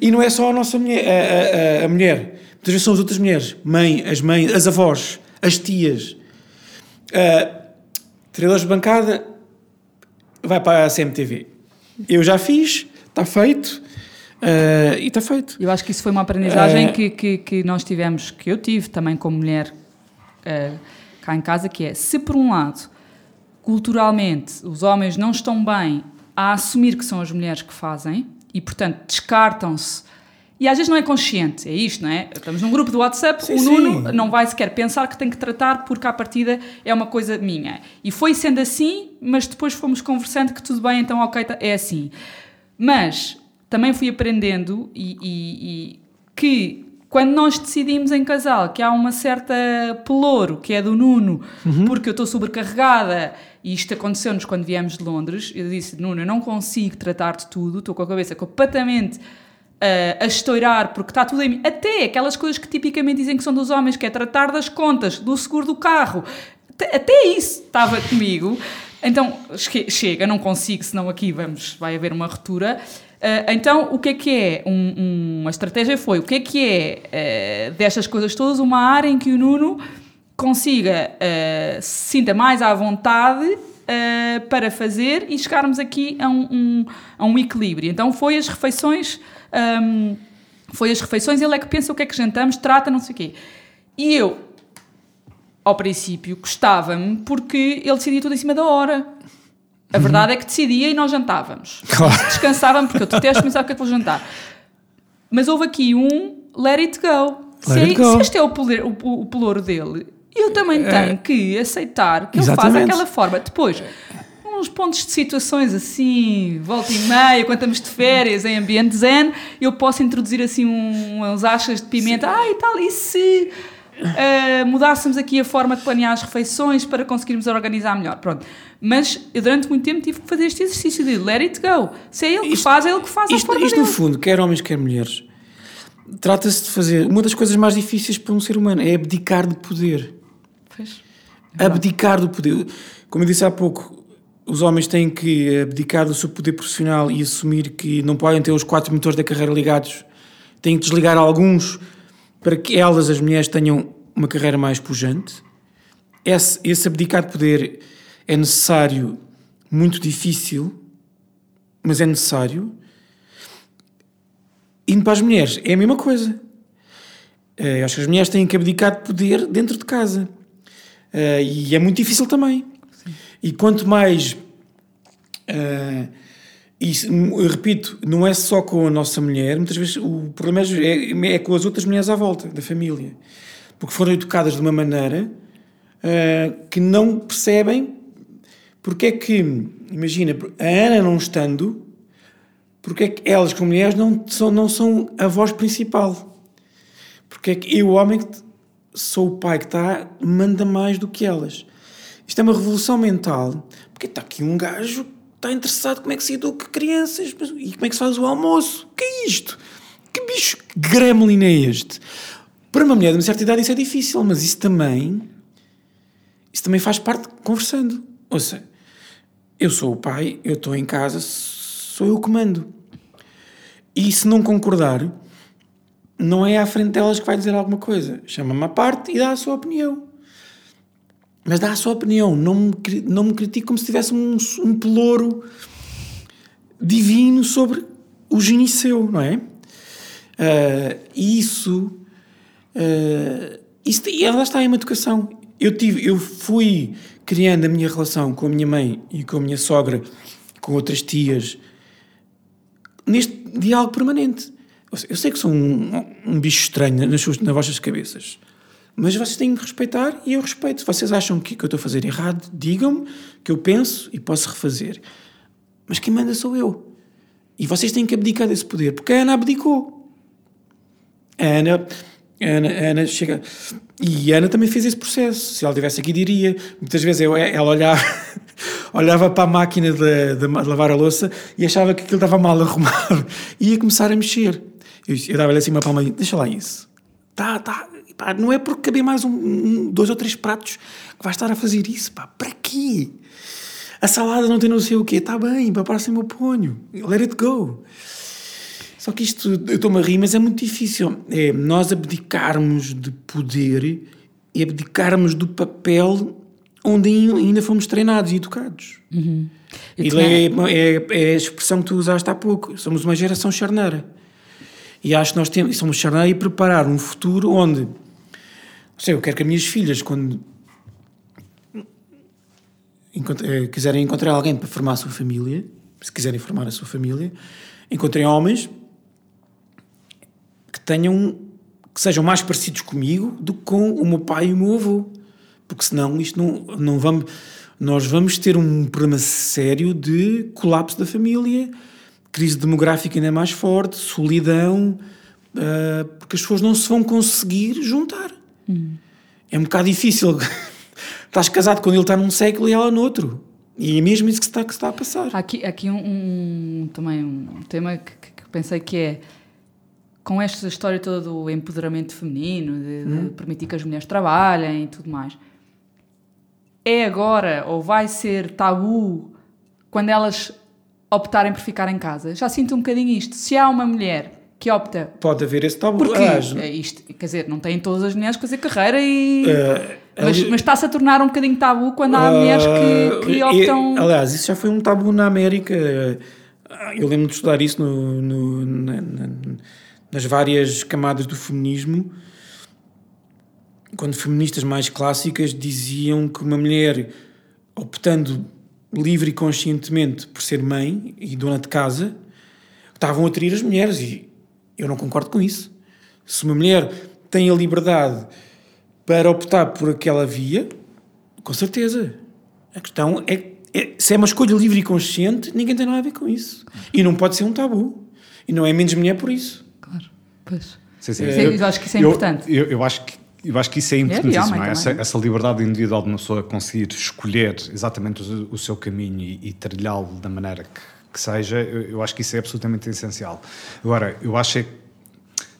e não é só a nossa mulher, a, a, a mulher Muitas vezes são as outras mulheres, mãe, as mães, as avós, as tias. Uh, treinadores de bancada, vai para a CMTV. Eu já fiz, está feito. Uh, e está feito. Eu acho que isso foi uma aprendizagem uh, que, que, que, nós tivemos, que eu tive também como mulher uh, cá em casa, que é, se por um lado, culturalmente, os homens não estão bem a assumir que são as mulheres que fazem, e portanto descartam-se e às vezes não é consciente, é isto, não é? Estamos num grupo do WhatsApp, sim, o Nuno sim. não vai sequer pensar que tem que tratar porque à partida é uma coisa minha. E foi sendo assim, mas depois fomos conversando que tudo bem, então ok, tá, é assim. Mas também fui aprendendo e, e, e que quando nós decidimos em casal que há uma certa pelouro, que é do Nuno, uhum. porque eu estou sobrecarregada, e isto aconteceu-nos quando viemos de Londres, eu disse, Nuno, eu não consigo tratar de tudo, estou com a cabeça completamente a estourar porque está tudo em mim. Até aquelas coisas que tipicamente dizem que são dos homens, que é tratar das contas, do seguro do carro. Até isso estava comigo. Então, chega, não consigo, senão aqui vamos, vai haver uma ruptura. Uh, então, o que é que é? Um, um, uma estratégia foi, o que é que é uh, destas coisas todas, uma área em que o Nuno consiga uh, se sinta mais à vontade para fazer e chegarmos aqui a um, um, a um equilíbrio. Então, foi as refeições um, foi as refeições, ele é que pensa o que é que jantamos, trata, não sei o quê. E eu, ao princípio, gostava-me porque ele decidia tudo em cima da hora. A uhum. verdade é que decidia e nós jantávamos. Claro. Descansávamos porque eu detesto pensar o que é que vou jantar. Mas houve aqui um let it go. Let se, it go. se este é o, poder, o, o pelouro dele, eu também é. tenho que aceitar que Exatamente. ele faz daquela forma. Depois, uns pontos de situações assim, volta e meia, quando estamos de férias em ambiente zen, eu posso introduzir assim um, uns achas de pimenta, ah e tal, e se uh, mudássemos aqui a forma de planear as refeições para conseguirmos organizar melhor, pronto. Mas eu durante muito tempo tive que fazer este exercício de let it go. Se é ele que isto, faz, é ele que faz isto, a forma Isto dele. no fundo, quer homens, quer mulheres, trata-se de fazer, uma das coisas mais difíceis para um ser humano é abdicar de poder. Pois. É abdicar do poder. Como eu disse há pouco, os homens têm que abdicar do seu poder profissional e assumir que não podem ter os quatro motores da carreira ligados, Tenho que desligar alguns para que elas, as mulheres, tenham uma carreira mais pujante. Esse, esse abdicar de poder é necessário, muito difícil, mas é necessário. Indo para as mulheres, é a mesma coisa. Eh, eu acho que as mulheres têm que abdicar de poder dentro de casa. Uh, e é muito difícil também. Sim. E quanto mais. Uh, eu repito, não é só com a nossa mulher, muitas vezes o problema é, é com as outras mulheres à volta da família. Porque foram educadas de uma maneira uh, que não percebem porque é que, imagina, a Ana não estando, porque é que elas, como mulheres, não são, não são a voz principal. Porque é que eu, homem, sou o pai que está, manda mais do que elas. Isto é uma revolução mental, porque está aqui um gajo está interessado como é que se educa crianças e como é que se faz o almoço. O que é isto? Que bicho gremlin é este? Para uma mulher de uma certa idade isso é difícil, mas isso também isso também faz parte conversando. Ouça, eu sou o pai, eu estou em casa, sou eu que mando. E se não concordar, não é à frente delas que vai dizer alguma coisa. Chama-me à parte e dá a sua opinião. Mas dá a sua opinião, não me, não me critique como se tivesse um, um pelouro divino sobre o gineceu, não é? Uh, isso, uh, isso. E ela está em uma educação. Eu, tive, eu fui criando a minha relação com a minha mãe e com a minha sogra, com outras tias, neste diálogo permanente. Eu sei que sou um, um bicho estranho nas, suas, nas vossas cabeças, mas vocês têm que respeitar e eu respeito. Se vocês acham que, que eu estou a fazer errado, digam-me que eu penso e posso refazer. Mas quem manda sou eu. E vocês têm que abdicar desse poder, porque a Ana abdicou. A Ana, a Ana, a Ana chega. E a Ana também fez esse processo. Se ela estivesse aqui, diria. Muitas vezes eu, ela olhava, [laughs] olhava para a máquina de, de, lavar a louça e achava que aquilo estava mal arrumado. E ia começar a mexer. Eu, eu dava-lhe assim uma palma, deixa lá isso. Tá, tá. Pá, não é porque caber mais um, um, dois ou três pratos que vai estar a fazer isso, pá. Para quê? A salada não tem não sei o quê. Está bem, para a próxima eu ponho. Let it go. Só que isto, eu estou-me a rir, mas é muito difícil. É nós abdicarmos de poder e abdicarmos do papel onde ainda fomos treinados e educados. Uhum. E tinha... é, é, é, a expressão que tu usaste há pouco. Somos uma geração charneira. E acho que nós temos, somos charneira e preparar um futuro onde, sei, eu quero que as minhas filhas, quando eh, quiserem encontrar alguém para formar a sua família, se quiserem formar a sua família, encontrem homens que tenham que sejam mais parecidos comigo do que com o meu pai e o meu avô. Porque senão isto não, não vamos nós vamos ter um problema sério de colapso da família crise demográfica ainda mais forte, solidão, uh, porque as pessoas não se vão conseguir juntar. Hum. É um bocado difícil. [laughs] Estás casado quando ele está num século e ela noutro. E é mesmo isso que está, que está a passar. Há aqui, aqui um, um, também um tema que, que, pensei que é com esta história toda do empoderamento feminino, de, hum. de permitir que as mulheres trabalhem e tudo mais. É agora ou vai ser tabu quando elas optarem por ficar em casa. Já sinto um bocadinho isto. Se há uma mulher que opta. Pode haver esse tabu. Porque é isto, quer dizer, não têm todas as mulheres que fazer carreira e. Uh, mas, ali... mas está-se a tornar um bocadinho tabu quando há uh, mulheres que, que optam. E, aliás, isso já foi um tabu na América. Eu lembro de estudar isso no, no na, na, nas várias camadas do feminismo. Quando feministas mais clássicas diziam que uma mulher optando livre e conscientemente por ser mãe e dona de casa, estavam a trair as mulheres e eu não concordo com isso. Se uma mulher tem a liberdade para optar por aquela via, com certeza. A questão é, é se é uma escolha livre e consciente, ninguém tem nada a ver com isso. E não pode ser um tabu. E não é menos mulher por isso. Claro, pois. Sim, sim. É, eu acho que isso é importante. Eu, eu acho que eu acho que isso é, é importantíssimo, é, é? Essa, essa, liberdade individual de uma pessoa conseguir escolher exatamente o, o seu caminho e, e trilhá-lo da maneira que, que seja, eu, acho que isso é absolutamente essencial. Agora, eu acho é que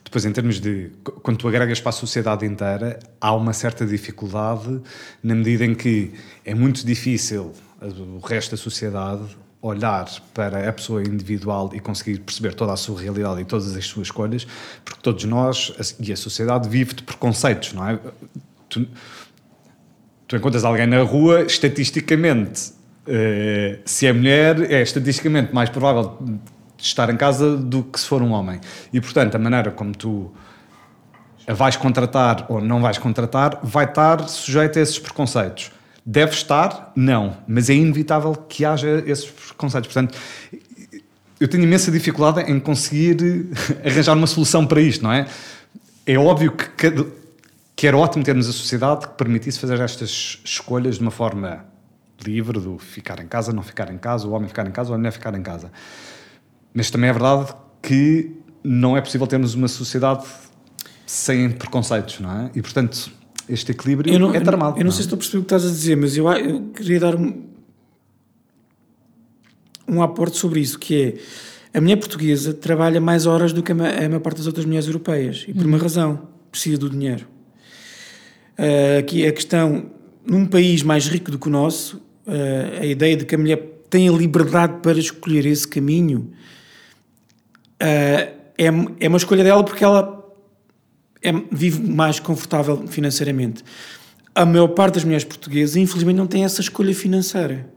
depois, em termos de. Quando tu agregas para a sociedade inteira, há uma certa dificuldade na medida em que é muito difícil o resto da sociedade olhar para a pessoa individual e conseguir perceber toda a sua realidade e todas as suas escolhas, porque todos nós e a sociedade vive de preconceitos, não é? Tu, tu encontras alguém na rua, estatisticamente, uh, se é mulher, é estatisticamente mais provável estar em casa do que se for um homem. E, portanto, a maneira como tu a vais contratar ou não vais contratar vai estar sujeito a esses preconceitos. Deve estar? Não. Mas é inevitável que haja esses preconceitos. Portanto, eu tenho imensa dificuldade em conseguir [laughs] arranjar uma solução para isto, não é? É óbvio que, que era ótimo termos a sociedade que permitisse fazer estas escolhas de uma forma livre, do ficar em casa, não ficar em casa, o homem ficar em casa, a mulher ficar em casa. Mas também é verdade que não é possível termos uma sociedade sem preconceitos, não é? E portanto, este equilíbrio não, é tramado. Eu, eu não, não, sei se estou a perceber o que estás a dizer, mas eu, eu queria dar um, um aporte sobre isso, que é a mulher portuguesa trabalha mais horas do que a, a maior parte das outras mulheres europeias, e por uma uhum. razão, precisa do dinheiro. Uh, aqui a questão, num país mais rico do que o nosso, a ideia de que a mulher tem a liberdade para escolher esse caminho uh, é, é uma escolha dela porque ela é, vive mais confortável financeiramente. A maior parte das mulheres portuguesas, infelizmente, não tem essa escolha financeira.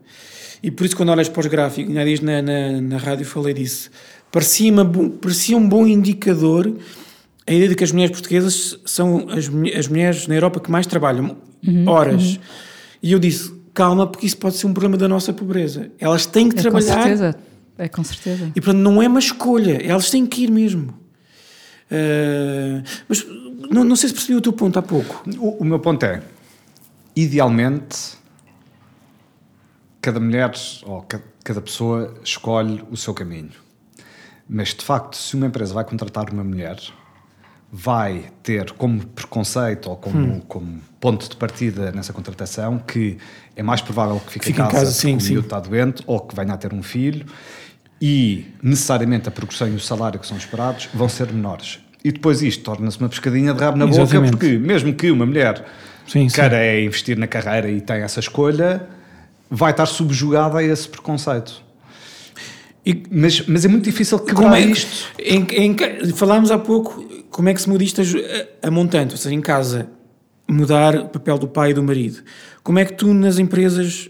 E por isso, quando olhas para os gráficos, na, na, na rádio falei disso, parecia, uma, parecia um bom indicador a ideia de que as mulheres portuguesas são as, as mulheres na Europa que mais trabalham uhum, horas. Uhum. E eu disse, calma, porque isso pode ser um problema da nossa pobreza. Elas têm que é trabalhar. Com certeza. É com certeza. E portanto não é uma escolha, elas têm que ir mesmo. Uh, mas não, não, sei se percebi o teu ponto há pouco. O, o, meu ponto é: idealmente, cada mulher ou cada, cada pessoa escolhe o seu caminho. Mas de facto, se uma empresa vai contratar uma mulher, vai ter como preconceito ou como, hum. como ponto de partida nessa contratação que é mais provável que fique, fique em casa, em casa sim, porque o está doente ou que venha a ter um filho e necessariamente a progressão e o salário que são esperados vão ser menores. E depois isto torna-se uma pescadinha de rabo na Exatamente. boca, porque mesmo que uma mulher sim, queira sim. investir na carreira e tenha essa escolha, vai estar subjugada a esse preconceito. E, mas, mas é muito difícil quebrar é, isto. Em, em, falámos há pouco como é que se muda isto a, a montante, ou seja, em casa, mudar o papel do pai e do marido. Como é que tu nas empresas,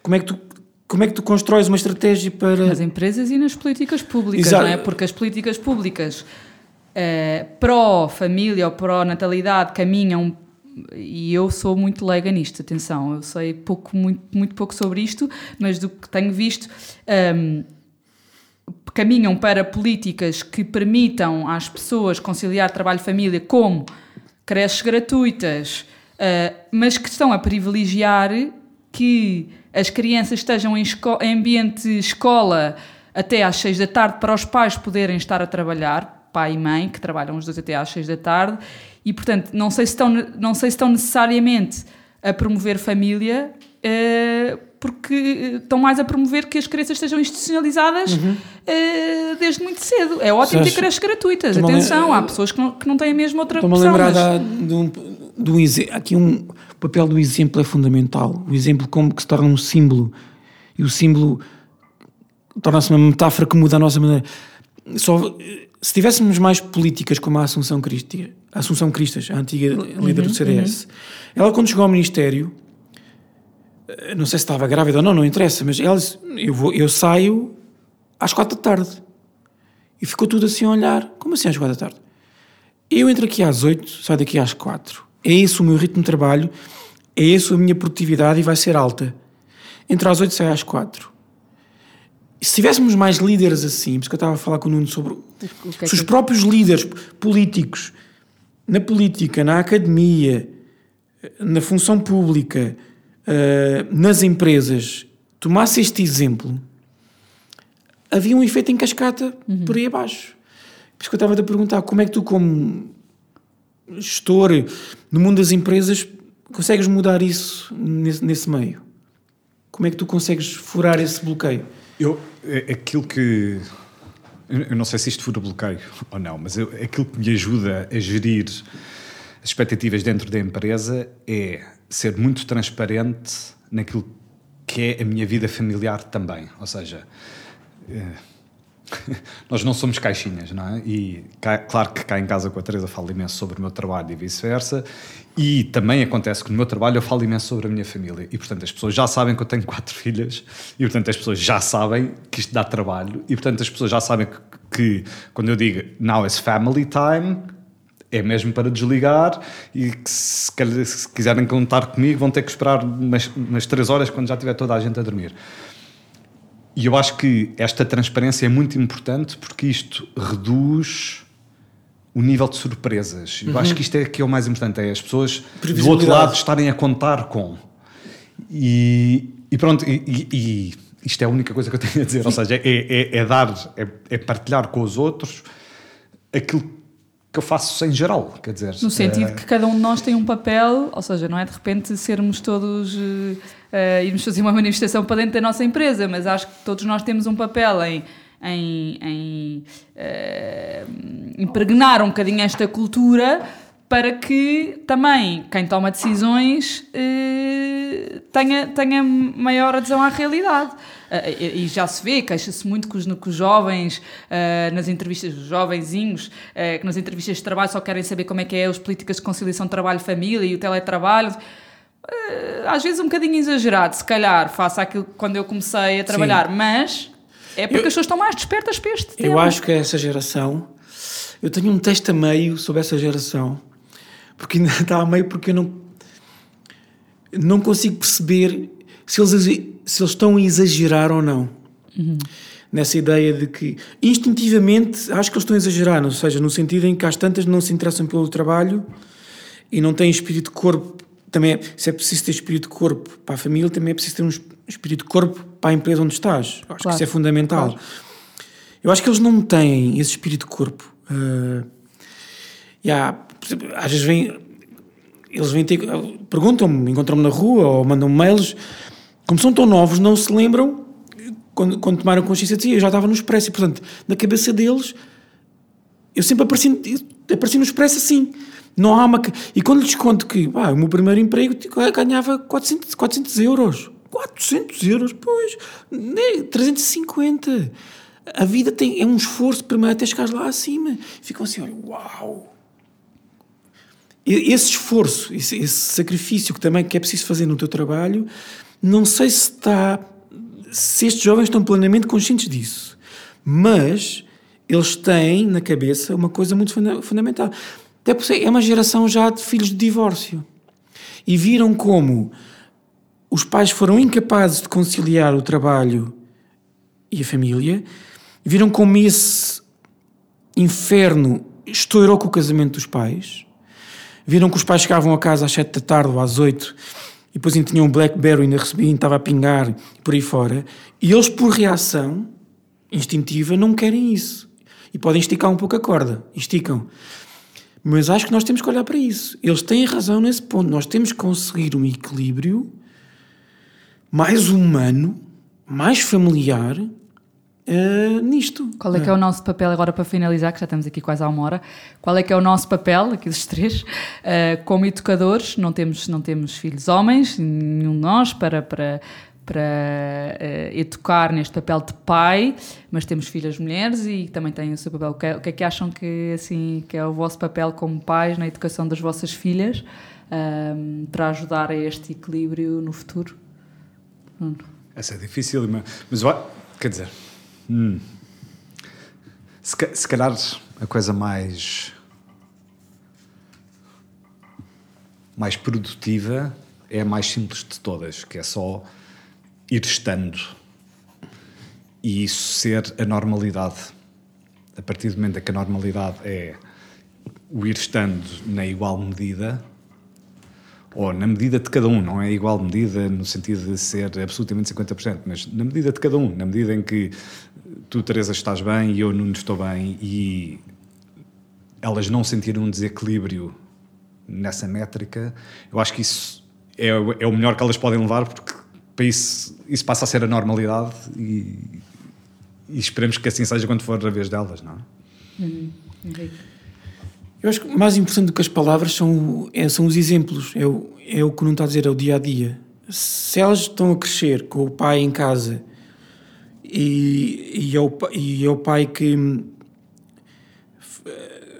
como é que tu como é que tu constróis uma estratégia para. Nas empresas e nas políticas públicas, Exato. não é? Porque as políticas públicas uh, pró-família ou pró-natalidade caminham. E eu sou muito leiga nisto, atenção, eu sei pouco, muito, muito pouco sobre isto, mas do que tenho visto, um, ehm, caminham para políticas que permitam às pessoas conciliar trabalho e família, como creches gratuitas, uh, mas que estão a privilegiar que as crianças estejam em, em ambiente escola até às seis da tarde para os pais poderem estar a trabalhar, pai e mãe, que trabalham os dois até às seis da tarde, e portanto não sei se estão, não sei se estão necessariamente a promover família, uh, porque estão mais a promover que as crianças estejam institucionalizadas uhum. uh, desde muito cedo. É ótimo ter creches gratuitas, atenção, há pessoas que não, que não têm mesmo outra opção. Estou-me a lembrar mas... de um, de um, aqui um o papel do exemplo é fundamental. O exemplo como que se torna um símbolo. E o símbolo torna-se uma metáfora que muda a nossa maneira. Só, se tivéssemos mais políticas como a Assunção Cristas, a Assunção Cristas, a antiga líder uhum, do CDS, uhum. ela quando chegou ao Ministério, eh, não sei se estava grávida ou não, não interessa, mas ela disse, eu, vou, eu saio às quatro da tarde. E ficou tudo assim a olhar. Como assim às quatro da tarde? Eu entro aqui às oito, saio daqui às quatro é esse o meu ritmo de trabalho, é esse a minha produtividade e vai ser alta. Entre às 8 e às 4. E se tivéssemos mais líderes assim, porque eu estava a falar com o Nuno sobre é se os próprios líderes políticos, na política, na academia, na função pública, uh, nas empresas, tomasse este exemplo, havia um efeito em cascata uhum. por aí abaixo. Por isso que eu estava a perguntar como é que tu, como gestor, no mundo das empresas, consegues mudar isso nesse, nesse meio? Como é que tu consegues furar esse bloqueio? Eu, é, aquilo que. Eu não sei se isto fura bloqueio ou não, mas eu, aquilo que me ajuda a gerir as expectativas dentro da empresa é ser muito transparente naquilo que é a minha vida familiar também. Ou seja, eh, [laughs] nós não somos caixinhas, não é? E claro que cá em casa com a Teresa falo imenso sobre o meu trabalho e vice-versa. E também acontece que no meu trabalho eu falo imenso sobre a minha família. E portanto as pessoas já sabem que eu tenho quatro [laughs] filhas. E portanto as pessoas já sabem que isto dá trabalho. E portanto as pessoas já sabem que, que quando eu digo now is family time, é mesmo para desligar e que se, se, quiserem contar comigo vão ter que esperar umas, umas três horas quando já tiver toda a gente a dormir. E eu acho que esta transparência é muito importante porque isto reduz o nível de surpresas. Eu uhum. acho que isto é que é o mais importante, é as pessoas do outro lado estarem a contar com. E, e pronto, e, e, isto é a única coisa que eu tenho a dizer, ou seja, é, é, é dar, é, é partilhar com os outros aquilo que eu faço em geral, quer dizer... No sentido é... que cada um de nós tem um papel, ou seja, não é de repente sermos todos... Uh, irmos fazer uma manifestação para dentro da nossa empresa, mas acho que todos nós temos um papel em... Em, em uh, impregnar um bocadinho esta cultura para que também quem toma decisões tenha, tenha maior adesão à realidade. Uh, e já se vê, queixa-se muito que os, que os jovens, uh, nas entrevistas, os jovenzinhos, que nas entrevistas de trabalho só querem saber como é que é as políticas de conciliação trabalho-família e o teletrabalho. às vezes um bocadinho exagerado, se calhar, face àquilo quando eu comecei a trabalhar, Sim. mas é porque eu, as pessoas estão mais despertas para este tema. Eu acho que essa geração. Eu tenho um texto a meio sobre essa geração porque ainda [laughs] está a meio porque eu não, não consigo perceber se eles, se eles estão a exagerar ou não. Uhum. Nessa ideia de que, instintivamente, acho que eles estão a exagerar, ou seja, no sentido em que às tantas não se interessam pelo trabalho e não têm espírito de corpo. Também é, se é preciso ter espírito de corpo para a família, também é preciso ter um espírito de corpo para a empresa onde estás. Acho claro. que isso é fundamental. Claro. Eu acho que eles não têm esse espírito de corpo. Uh, yeah, às vezes vêm, eles vêm ter, perguntam-me, encontram-me na rua ou mandam mails, como são tão novos, não se lembram quando, quando tomaram consciência de si, eu já estava no Expresso, e portanto, na cabeça deles, eu sempre apareci, apareci no Expresso assim. Não há uma. E quando lhes conto que ah, o meu primeiro emprego ganhava 400, 400 euros. 400 euros, pois, 350. A vida tem, é um esforço primeiro até chegar lá acima. Ficam assim, olha, uau! esse esforço, esse, esse, sacrifício que também que é preciso fazer no teu trabalho, não sei se está, se estes jovens estão plenamente conscientes disso, mas eles têm na cabeça uma coisa muito funda fundamental. Até porque é uma geração já de filhos de divórcio e viram como os pais foram incapazes de conciliar o trabalho e a família, viram como esse inferno estourou com o casamento dos pais viram que os pais chegavam a casa às 7 da tarde ou às 8 e depois ainda tinham um Blackberry, ainda recebiam, estava a pingar por aí fora, e eles, por reação instintiva, não querem isso. E podem esticar um pouco a corda, esticam. Mas acho que nós temos que olhar para isso. Eles têm razão nesse ponto. Nós temos que conseguir um equilíbrio mais humano, mais familiar, uh, nisto. Qual é que é o nosso papel agora para finalizar, que já estamos aqui quase há uma hora, qual é que é o nosso papel, aqui dos três, uh, como educadores, não temos, não temos filhos homens, nenhum de nós, para, para, para uh, educar neste papel de pai, mas temos filhas mulheres e também têm o seu papel. O que, é, o que é que acham que, assim, que é o vosso papel como pais na educação das vossas filhas para ajudar a este equilíbrio no futuro? Essa é difícil, mas quer dizer, Hum. Se, se calhar a coisa mais. mais produtiva é a mais simples de todas, que é só ir estando e isso ser a normalidade. A partir do momento em que a normalidade é o ir estando na igual medida, ou na medida de cada um, não é igual medida no sentido de ser absolutamente 50%, mas na medida de cada um, na medida em que tu, Teresa, estás bem e eu, não estou bem e elas não sentirem um desequilíbrio nessa métrica, eu acho que isso é, é o melhor que elas podem levar porque para isso, isso passa a ser a normalidade e, e esperemos que assim seja quando for a vez delas, não é? Uhum. Eu acho que mais importante do que as palavras são, é, são os exemplos, é o, é o que não está a dizer, é o dia a dia. se elas estão a crescer com o pai em casa e, e, é, o, e é o pai que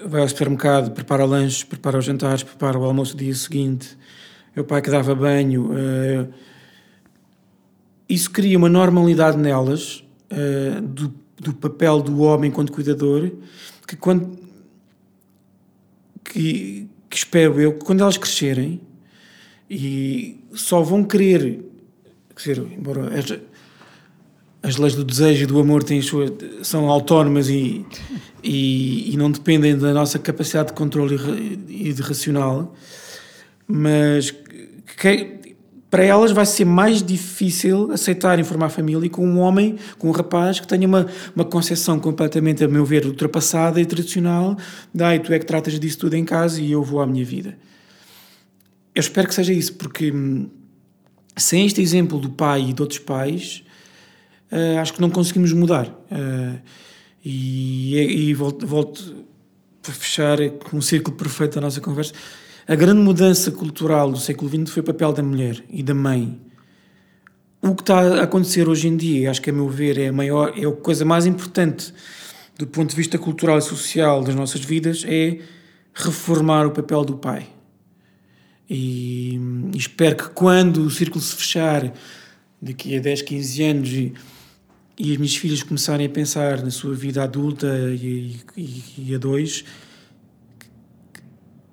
vai ao supermercado, prepara o lanche, prepara os jantares, prepara o almoço do dia seguinte, é o pai que dava banho. Uh, isso cria uma normalidade nelas uh, do, do papel do homem enquanto cuidador que quando que, que espero eu que quando elas crescerem e só vão querer dizer, embora as, leis do desejo e do amor têm sua, são autónomas e, e, e, não dependem da nossa capacidade de controle e de racional, mas que, para elas vai ser mais difícil aceitar formar família com um homem, com um rapaz que tenha uma, uma concepção completamente, a meu ver, ultrapassada e tradicional, daí tu é que tratas disso tudo em casa e eu vou à minha vida. Eu espero que seja isso, porque hum, sem este exemplo do pai e de outros pais, uh, acho que não conseguimos mudar. Uh, e, e volto, volto para fechar com um círculo perfeito da nossa conversa. A grande mudança cultural do século XX foi o papel da mulher e da mãe. O que está a acontecer hoje em dia, acho que a meu ver é a maior, é a coisa mais importante do ponto de vista cultural e social das nossas vidas, é reformar o papel do pai. E, e, espero que quando o círculo se fechar, daqui a 10, 15 anos, e, as minhas filhas começarem a pensar na sua vida adulta e, e, e a dois,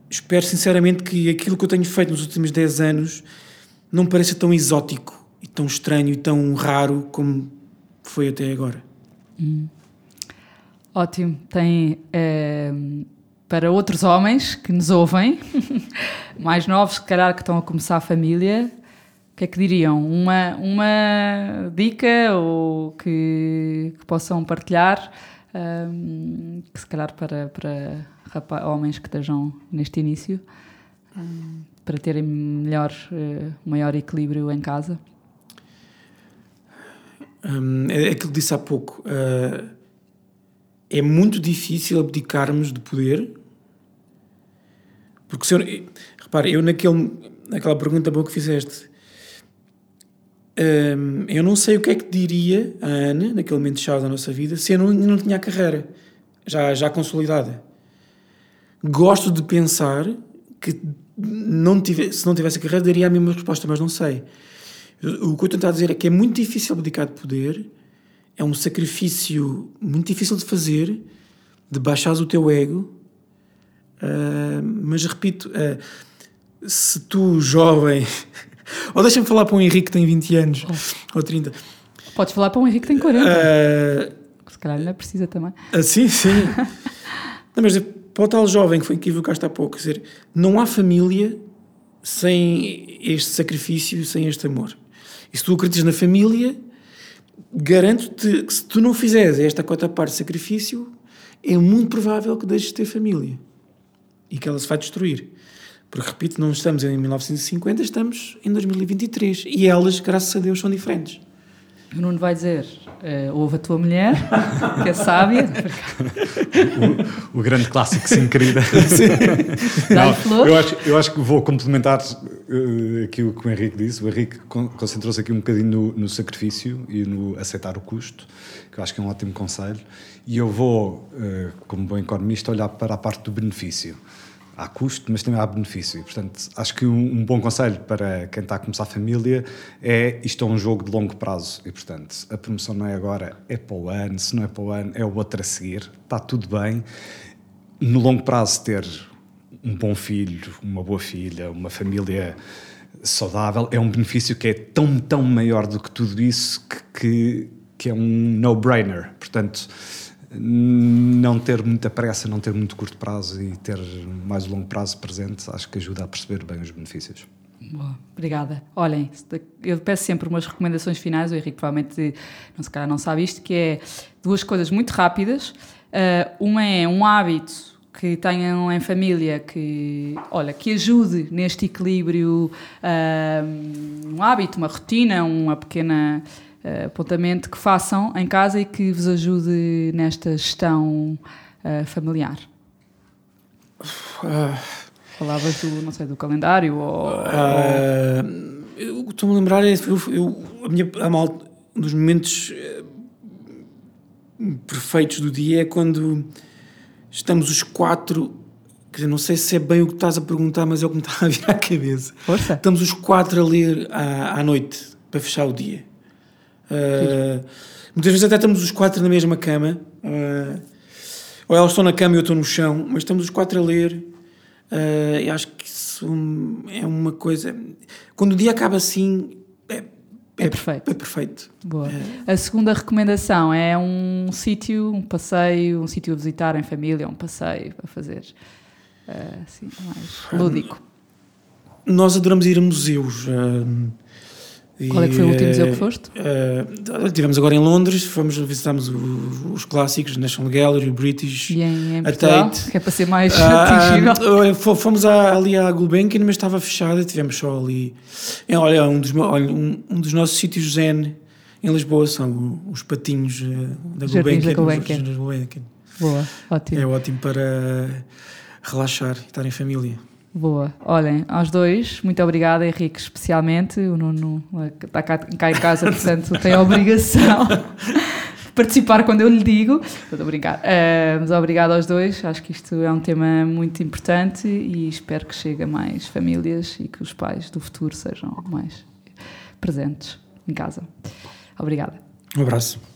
espero sinceramente que aquilo que eu tenho feito nos últimos 10 anos não pareça tão exótico e tão estranho e tão raro como foi até agora. Hum. Ótimo. Tem. É para outros homens que nos ouvem, [laughs] mais novos, se calhar que estão a começar a família, o que é que diriam? Uma, uma dica ou que, que possam partilhar, um, que se calhar para, para rapaz, homens que estejam neste início, um, para terem melhor, uh, maior equilíbrio em casa? Um, é aquilo que disse há pouco. Uh, é muito difícil abdicarmos de poder porque se eu, repare, eu naquele, naquela pergunta boa que fizeste, hum, eu não sei o que é que diria a Ana, naquele momento chave da nossa vida, se eu não, não tinha a carreira já, já consolidada. Gosto de pensar que não tive, se não tivesse a carreira daria a mesma resposta, mas não sei. O que eu tentar dizer é que é muito difícil abdicar de poder, é um sacrifício muito difícil de fazer, de baixares o teu ego, Uh, mas repito, uh, se tu, jovem, [laughs] ou deixa-me falar para um Henrique que tem 20 anos oh. ou 30. Podes falar para um Henrique que tem 40. Uh, se calhar ainda precisa também. sim, sim. [laughs] não, mas para o tal jovem que foi equivocaste há pouco, quer dizer, não há família sem este sacrifício, sem este amor. E se tu acreditas na família, garanto-te que se tu não fizeres esta quarta parte de sacrifício, é muito provável que deixes de ter família e que ela se vai destruir. Porque, repito, não estamos em 1950, estamos em 2023 e elas, graças a Deus, são diferentes. O Nuno vai dizer: uh, ouve a tua mulher, que é sábia. o, o, grande clássico, sim, querida. Não, eu, acho, eu acho que vou complementar uh, aqui o que o Henrique disse. O Henrique concentrou-se aqui um bocadinho no, no, sacrifício e no aceitar o custo, que eu acho que é um ótimo conselho. E eu vou, uh, como bom economista, olhar para a parte do benefício há custo, mas também há benefício. E, portanto, acho que um, um, bom conselho para quem está a começar a família é isto é um jogo de longo prazo. E, portanto, a promoção não é agora, é para o ano. Se não é para o ano, é o outro a seguir. Está tudo bem. No longo prazo, ter um bom filho, uma boa filha, uma família saudável é um benefício que é tão, tão maior do que tudo isso que, que, que é um no-brainer. Portanto, não ter muita pressa, não ter muito curto prazo e ter mais longo prazo presente, acho que ajuda a perceber bem os benefícios. Boa, obrigada. Olhem, eu peço sempre umas recomendações finais, o Henrique provavelmente não, se calhar não sabe isto, que é duas coisas muito rápidas. Uh, uma é um hábito que tenham em família que, olha, que ajude neste equilíbrio, uh, um hábito, uma rotina, uma pequena apontamento que façam em casa e que vos ajude nesta gestão uh, familiar? Uh, Falavas do, não sei, do calendário ou... Uh, eu- estou-me a lembrar é eu, eu- a minha, a mal, um dos momentos eh, perfeitos do dia é quando estamos os quatro. Quer dizer, não sei se é bem o que estás a perguntar, mas é o que me está a vir à cabeça. Força. Estamos os quatro a ler à, à noite para fechar o dia. Uh, muitas vezes até estamos os quatro na mesma cama. uh, ou elas estão na cama e eu estou no chão, mas estamos os quatro a ler. uh, e acho que isso é uma coisa. Quando o dia acaba assim, é, É perfeito. É perfeito. Boa. A segunda recomendação é um sítio, um passeio, um sítio a visitar em família, um passeio a fazer assim, mais lúdico. Nós adoramos ir a museus. Qual é que foi o último museu que uh, foste? Uh, estivemos agora em Londres, fomos visitámos o- os clássicos, National Gallery, o British. E em, em a Tate. que é para ser mais Ah, atingível. [laughs] ah, fo- fomos à- ali à Gulbenkian, mas estava fechada, tivemos só ali. É, olha, um dos, olha, um, um dos nossos sítios zen em Lisboa são os patinhos eh, da Gulbenkian. Gulbenkian. Boa, ótimo. É ótimo para relaxar e estar em família. Boa. Olhem, aos dois, muito obrigada, Henrique, especialmente. O Nuno eh, está cá, cá em casa, portanto [laughs] tem a obrigação de participar quando eu lhe digo. Estou a. Eh, mas obrigada aos dois. Acho que isto é um tema muito importante e espero que chegue a mais famílias e que os pais do futuro sejam mais presentes em casa. Obrigada. Um abraço.